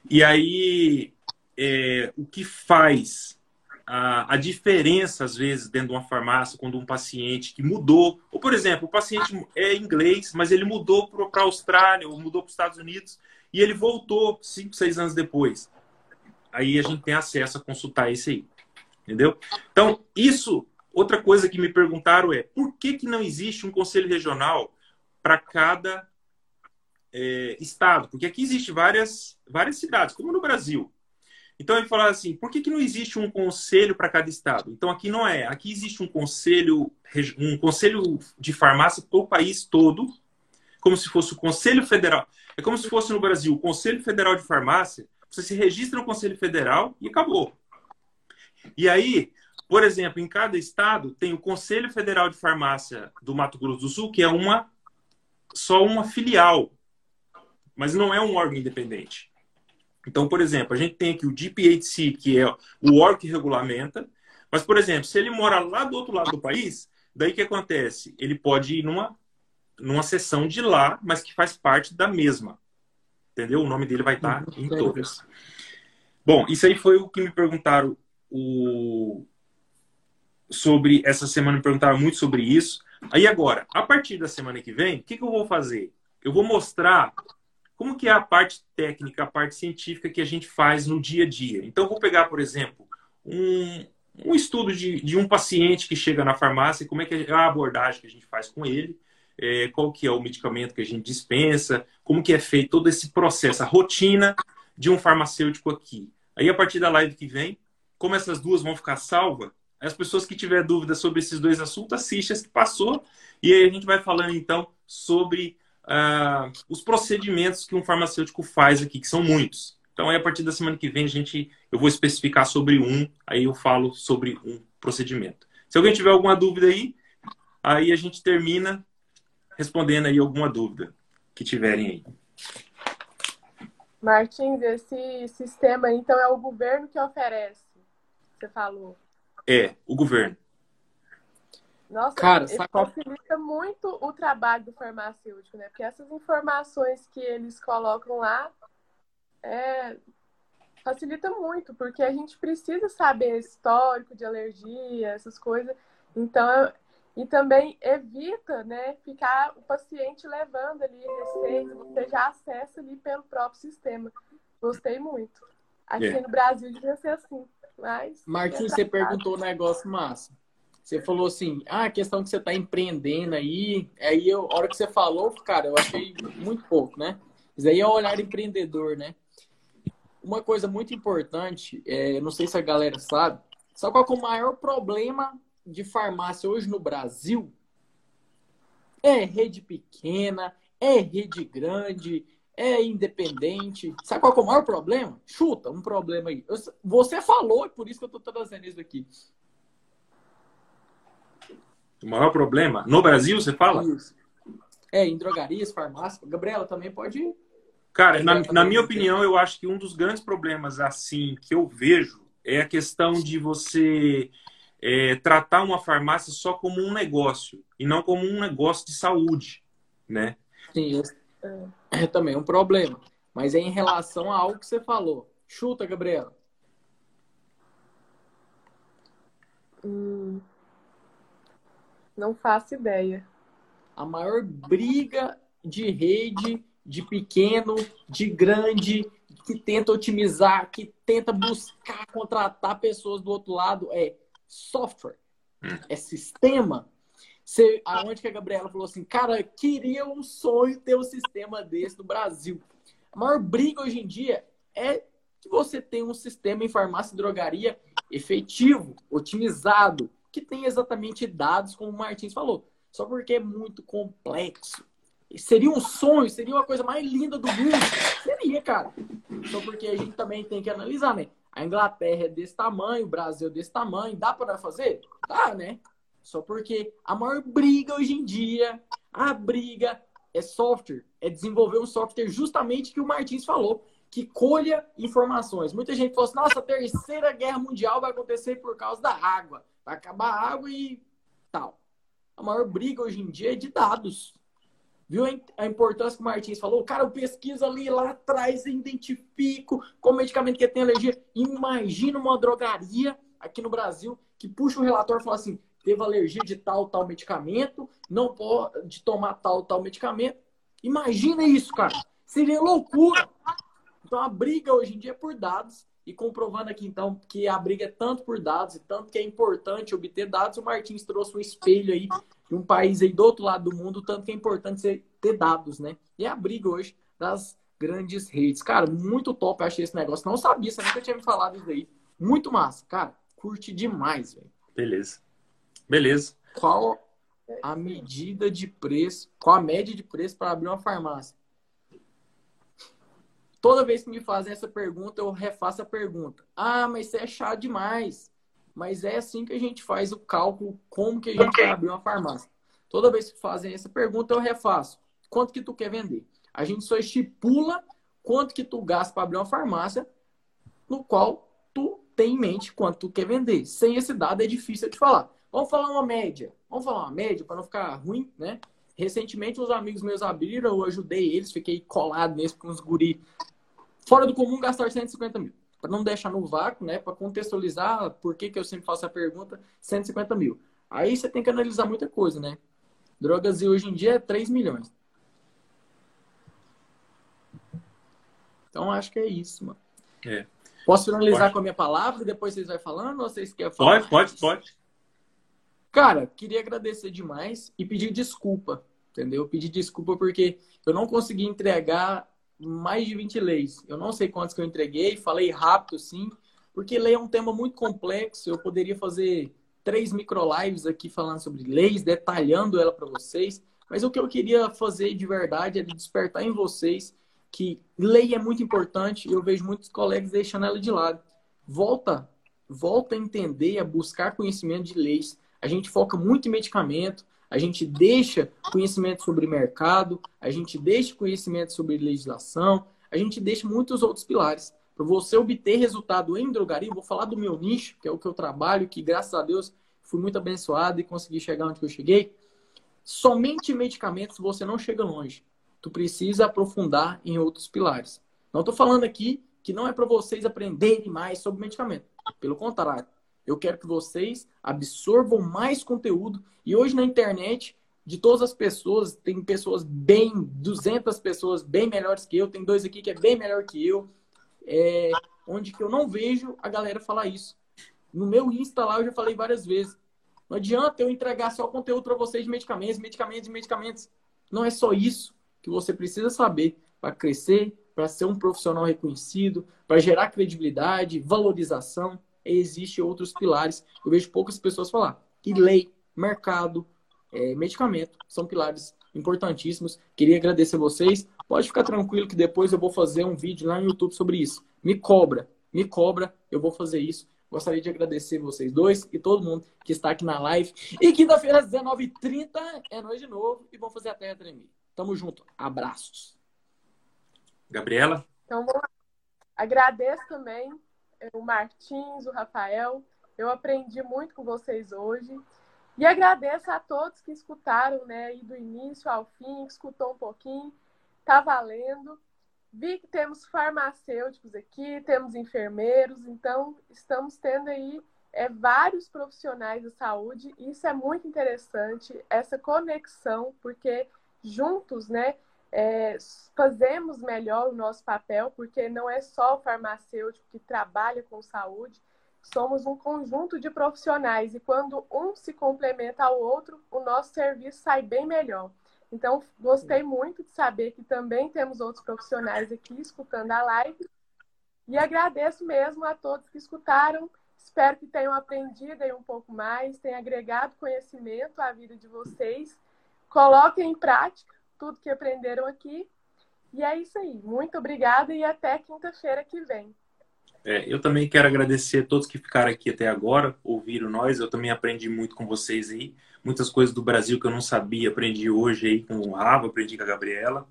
E aí é, o que faz a, a, diferença, às vezes, dentro de uma farmácia, quando um paciente que mudou, ou, por exemplo, o paciente é inglês, mas ele mudou para a Austrália, ou mudou para os Estados Unidos, e ele voltou cinco, seis anos depois. Aí a gente tem acesso a consultar esse aí. Entendeu? Então, isso, outra coisa que me perguntaram é, por que, que não existe um conselho regional para cada é, estado? Porque aqui existe várias, várias cidades, como no Brasil. Então ele falou assim: por que, que não existe um conselho para cada estado? Então aqui não é. Aqui existe um conselho, um conselho de farmácia para o país todo, como se fosse o Conselho Federal. É como se fosse no Brasil o Conselho Federal de Farmácia. Você se registra no Conselho Federal e acabou. E aí, por exemplo, em cada estado tem o Conselho Federal de Farmácia do Mato Grosso do Sul, que é uma só uma filial, mas não é um órgão independente. Então, por exemplo, a gente tem aqui o DPHC, que é o órgão que regulamenta, mas, por exemplo, se ele mora lá do outro lado do país, daí que acontece? Ele pode ir numa, numa sessão de lá, mas que faz parte da mesma. Entendeu? O nome dele vai estar em todas. Bom, isso aí foi o que me perguntaram o... sobre essa semana, me perguntaram muito sobre isso. Aí agora, a partir da semana que vem, o que, que eu vou fazer? Eu vou mostrar como que é a parte técnica, a parte científica que a gente faz no dia a dia? Então, vou pegar, por exemplo, um, um estudo de, de um paciente que chega na farmácia, como é que é a abordagem que a gente faz com ele, é, qual que é o medicamento que a gente dispensa, como que é feito todo esse processo, a rotina de um farmacêutico aqui. Aí, a partir da live que vem, como essas duas vão ficar salvas, as pessoas que tiver dúvidas sobre esses dois assuntos, assiste as que passou, e aí a gente vai falando, então, sobre uh, os procedimentos que um farmacêutico faz aqui, que são muitos. Então, aí, a partir da semana que vem, a gente, eu vou especificar sobre um, aí eu falo sobre um procedimento. Se alguém tiver alguma dúvida aí, aí a gente termina respondendo aí alguma dúvida que tiverem aí. Martins, esse sistema, então, é o governo que oferece, você falou. É, o governo. Nossa, Cara, isso facilita muito o trabalho do farmacêutico, né? Porque essas informações que eles colocam lá é, facilita muito, porque a gente precisa saber histórico de alergia, essas coisas. Então, e também evita, né, ficar o paciente levando ali receita, você já acessa ali pelo próprio sistema. Gostei muito. Aqui. É. no Brasil devia ser assim, mas... Martins, você perguntou um negócio massa. Você falou assim, ah, a questão que você está empreendendo aí, aí eu, a hora que você falou, cara, eu achei muito pouco, né? Isso aí é o olhar empreendedor, né? Uma coisa muito importante, é, não sei se a galera sabe, sabe qual é o maior problema de farmácia hoje no Brasil? É rede pequena, é rede grande, é independente. Sabe qual é o maior problema? Chuta um problema aí. Eu, você falou, e por isso que eu estou trazendo isso aqui. O maior problema? No Brasil, você fala? Isso. É, em drogarias, farmácias. Gabriela também pode. Cara, na, na minha opinião, eu acho que um dos grandes problemas, assim, que eu vejo é a questão de você é, tratar uma farmácia só como um negócio e não como um negócio de saúde, né? Sim, é também um problema. Mas é em relação a algo que você falou. Chuta, Gabriela. Hum, não faço ideia. A maior briga de rede, de pequeno, de grande, que tenta otimizar, que tenta buscar contratar pessoas do outro lado é software, hum. é sistema. Você, aonde que a Gabriela falou assim, cara, queria um sonho ter um sistema desse no Brasil. A maior briga hoje em dia é que você tem um sistema em farmácia e drogaria efetivo, otimizado, que tem exatamente dados, como o Martins falou. Só porque é muito complexo. Seria um sonho, seria uma coisa mais linda do mundo. Seria, cara. Só porque a gente também tem que analisar, né? A Inglaterra é desse tamanho, o Brasil é desse tamanho. Dá para fazer? Dá, né? Só porque a maior briga hoje em dia, a briga é software, é desenvolver um software justamente que o Martins falou, que colha informações. Muita gente falou assim, nossa, a terceira guerra mundial vai acontecer por causa da água. Vai acabar a água e tal. A maior briga hoje em dia é de dados. Viu a importância que o Martins falou? Cara, eu pesquiso ali lá atrás, identifico qual medicamento que tem alergia. Imagina uma drogaria aqui no Brasil que puxa o relatório e fala assim: teve alergia de tal, tal medicamento, não pode tomar tal, tal medicamento. Imagina isso, cara. Seria loucura. Então a briga hoje em dia é por dados. E comprovando aqui, então, que a briga é tanto por dados e tanto que é importante obter dados, o Martins trouxe um espelho aí de um país aí do outro lado do mundo, tanto que é importante você ter dados, né? E é a briga hoje das grandes redes. Cara, muito top eu achei esse negócio. Não sabia, você nunca tinha me falado isso aí. Muito massa. Cara, curte demais, velho. Beleza. Beleza. Qual a medida de preço, qual a média de preço para abrir uma farmácia? Toda vez que me fazem essa pergunta, eu refaço a pergunta. Ah, mas você é chato demais. Mas é assim que a gente faz o cálculo, como que a gente okay. vai abrir uma farmácia. Toda vez que fazem essa pergunta, eu refaço. Quanto que tu quer vender? A gente só estipula quanto que tu gasta para abrir uma farmácia, no qual tu tem em mente quanto tu quer vender. Sem esse dado é difícil de falar. Vamos falar uma média. Vamos falar uma média para não ficar ruim, né? Recentemente, uns amigos meus abriram, eu ajudei eles, fiquei colado nesse com uns guri. Fora do comum, gastar 150 mil para não deixar no vácuo, né? Para contextualizar por que, que eu sempre faço a pergunta, 150 mil. Aí você tem que analisar muita coisa, né? Drogas e hoje em dia é 3 milhões. Então acho que é isso, mano. É. Posso finalizar pode. com a minha palavra e depois vocês vão falando ou vocês querem falar? Pode, pode, pode. Cara, queria agradecer demais e pedir desculpa, entendeu? Pedir desculpa porque eu não consegui entregar mais de 20 leis. Eu não sei quantas que eu entreguei, falei rápido sim, porque lei é um tema muito complexo. Eu poderia fazer três micro lives aqui falando sobre leis, detalhando ela para vocês. Mas o que eu queria fazer de verdade é despertar em vocês que lei é muito importante. Eu vejo muitos colegas deixando ela de lado. Volta, volta a entender, a buscar conhecimento de leis. A gente foca muito em medicamento, a gente deixa conhecimento sobre mercado, a gente deixa conhecimento sobre legislação, a gente deixa muitos outros pilares. Para você obter resultado em drogaria, vou falar do meu nicho, que é o que eu trabalho, que graças a Deus fui muito abençoado e consegui chegar onde eu cheguei. Somente medicamentos você não chega longe. Tu precisa aprofundar em outros pilares. Não estou falando aqui que não é para vocês aprenderem mais sobre medicamento. Pelo contrário, eu quero que vocês absorvam mais conteúdo. E hoje na internet, de todas as pessoas, tem pessoas bem, 200 pessoas bem melhores que eu. Tem dois aqui que é bem melhor que eu. É, onde que eu não vejo a galera falar isso. No meu Insta lá eu já falei várias vezes. Não adianta eu entregar só conteúdo para vocês de medicamentos, medicamentos medicamentos. Não é só isso que você precisa saber para crescer, para ser um profissional reconhecido, para gerar credibilidade, valorização existem outros pilares. Eu vejo poucas pessoas falar. E lei, mercado, é, medicamento são pilares importantíssimos. Queria agradecer vocês. Pode ficar tranquilo que depois eu vou fazer um vídeo lá no YouTube sobre isso. Me cobra, me cobra, eu vou fazer isso. Gostaria de agradecer vocês dois e todo mundo que está aqui na live. E quinta-feira, às 19h30, é nós de novo e vamos fazer a terra tremer. Tamo junto. Abraços. Gabriela? Então, vou... agradeço também o Martins, o Rafael. Eu aprendi muito com vocês hoje. E agradeço a todos que escutaram, né, do início ao fim, escutou um pouquinho, tá valendo. Vi que temos farmacêuticos aqui, temos enfermeiros, então estamos tendo aí é, vários profissionais da saúde. Isso é muito interessante, essa conexão, porque juntos, né, é, fazemos melhor o nosso papel, porque não é só o farmacêutico que trabalha com saúde, somos um conjunto de profissionais e quando um se complementa ao outro, o nosso serviço sai bem melhor. Então, gostei muito de saber que também temos outros profissionais aqui escutando a live e agradeço mesmo a todos que escutaram. Espero que tenham aprendido aí um pouco mais, tenham agregado conhecimento à vida de vocês. Coloquem em prática tudo que aprenderam aqui. E é isso aí. Muito obrigada e até quinta-feira que vem. É, eu também quero agradecer a todos que ficaram aqui até agora, ouviram nós. Eu também aprendi muito com vocês aí. Muitas coisas do Brasil que eu não sabia, aprendi hoje aí com o Rava, aprendi com a Gabriela.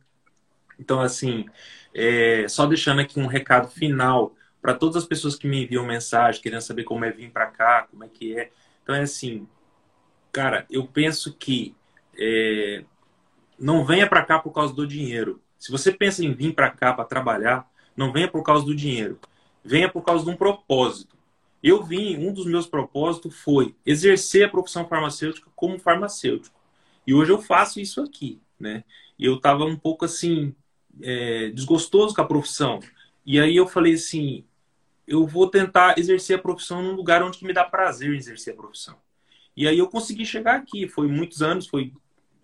Então, assim, é, só deixando aqui um recado final para todas as pessoas que me enviam mensagem, querendo saber como é vir para cá, como é que é. Então, é assim, cara, eu penso que é, não venha para cá por causa do dinheiro. Se você pensa em vir para cá para trabalhar, não venha por causa do dinheiro venha por causa de um propósito. Eu vim, um dos meus propósitos foi exercer a profissão farmacêutica como farmacêutico. E hoje eu faço isso aqui, né? E eu estava um pouco assim, é, desgostoso com a profissão. E aí eu falei assim, eu vou tentar exercer a profissão num lugar onde me dá prazer exercer a profissão. E aí eu consegui chegar aqui. Foi muitos anos, foi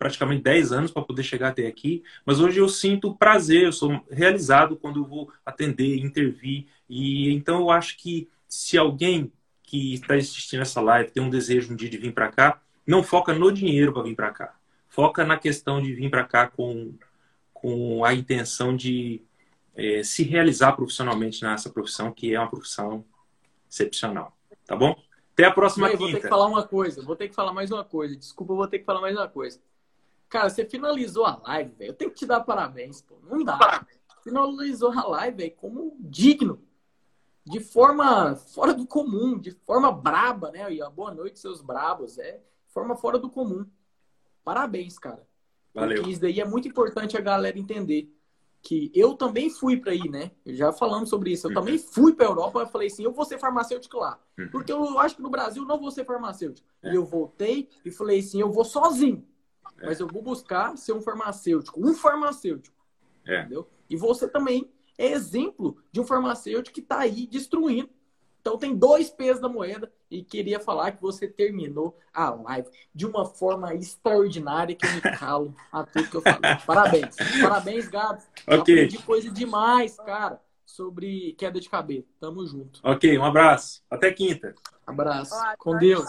praticamente 10 anos para poder chegar até aqui, mas hoje eu sinto prazer, eu sou realizado quando eu vou atender, intervir. E então eu acho que se alguém que está assistindo essa live tem um desejo um dia de vir para cá, não foca no dinheiro para vir para cá. Foca na questão de vir para cá com, com a intenção de é, se realizar profissionalmente nessa profissão, que é uma profissão excepcional. Tá bom? Até a próxima Ei, quinta. Vou ter que falar uma coisa, vou ter que falar mais uma coisa. Desculpa, vou ter que falar mais uma coisa. Cara, você finalizou a live, velho. Eu tenho que te dar parabéns, pô. Não dá. Finalizou a live, velho, como digno. De forma fora do comum, de forma braba, né? E a boa noite, seus brabos. É forma fora do comum. Parabéns, cara. Valeu. Porque isso daí é muito importante a galera entender. Que eu também fui para aí, né? Já falamos sobre isso. Eu uhum. também fui para Europa e falei assim: eu vou ser farmacêutico lá. Uhum. Porque eu acho que no Brasil não vou ser farmacêutico. É. E eu voltei e falei assim: eu vou sozinho. É. Mas eu vou buscar ser um farmacêutico, um farmacêutico. É. Entendeu? E você também é exemplo de um farmacêutico que está aí destruindo. Então tem dois pesos da moeda e queria falar que você terminou a live de uma forma extraordinária que eu me calo a tudo que eu falei. Parabéns. Parabéns, Gabs. Ok. Aprendi coisa demais, cara, sobre queda de cabelo. Tamo junto. Ok, um abraço. Até quinta. Abraço. Com Deus.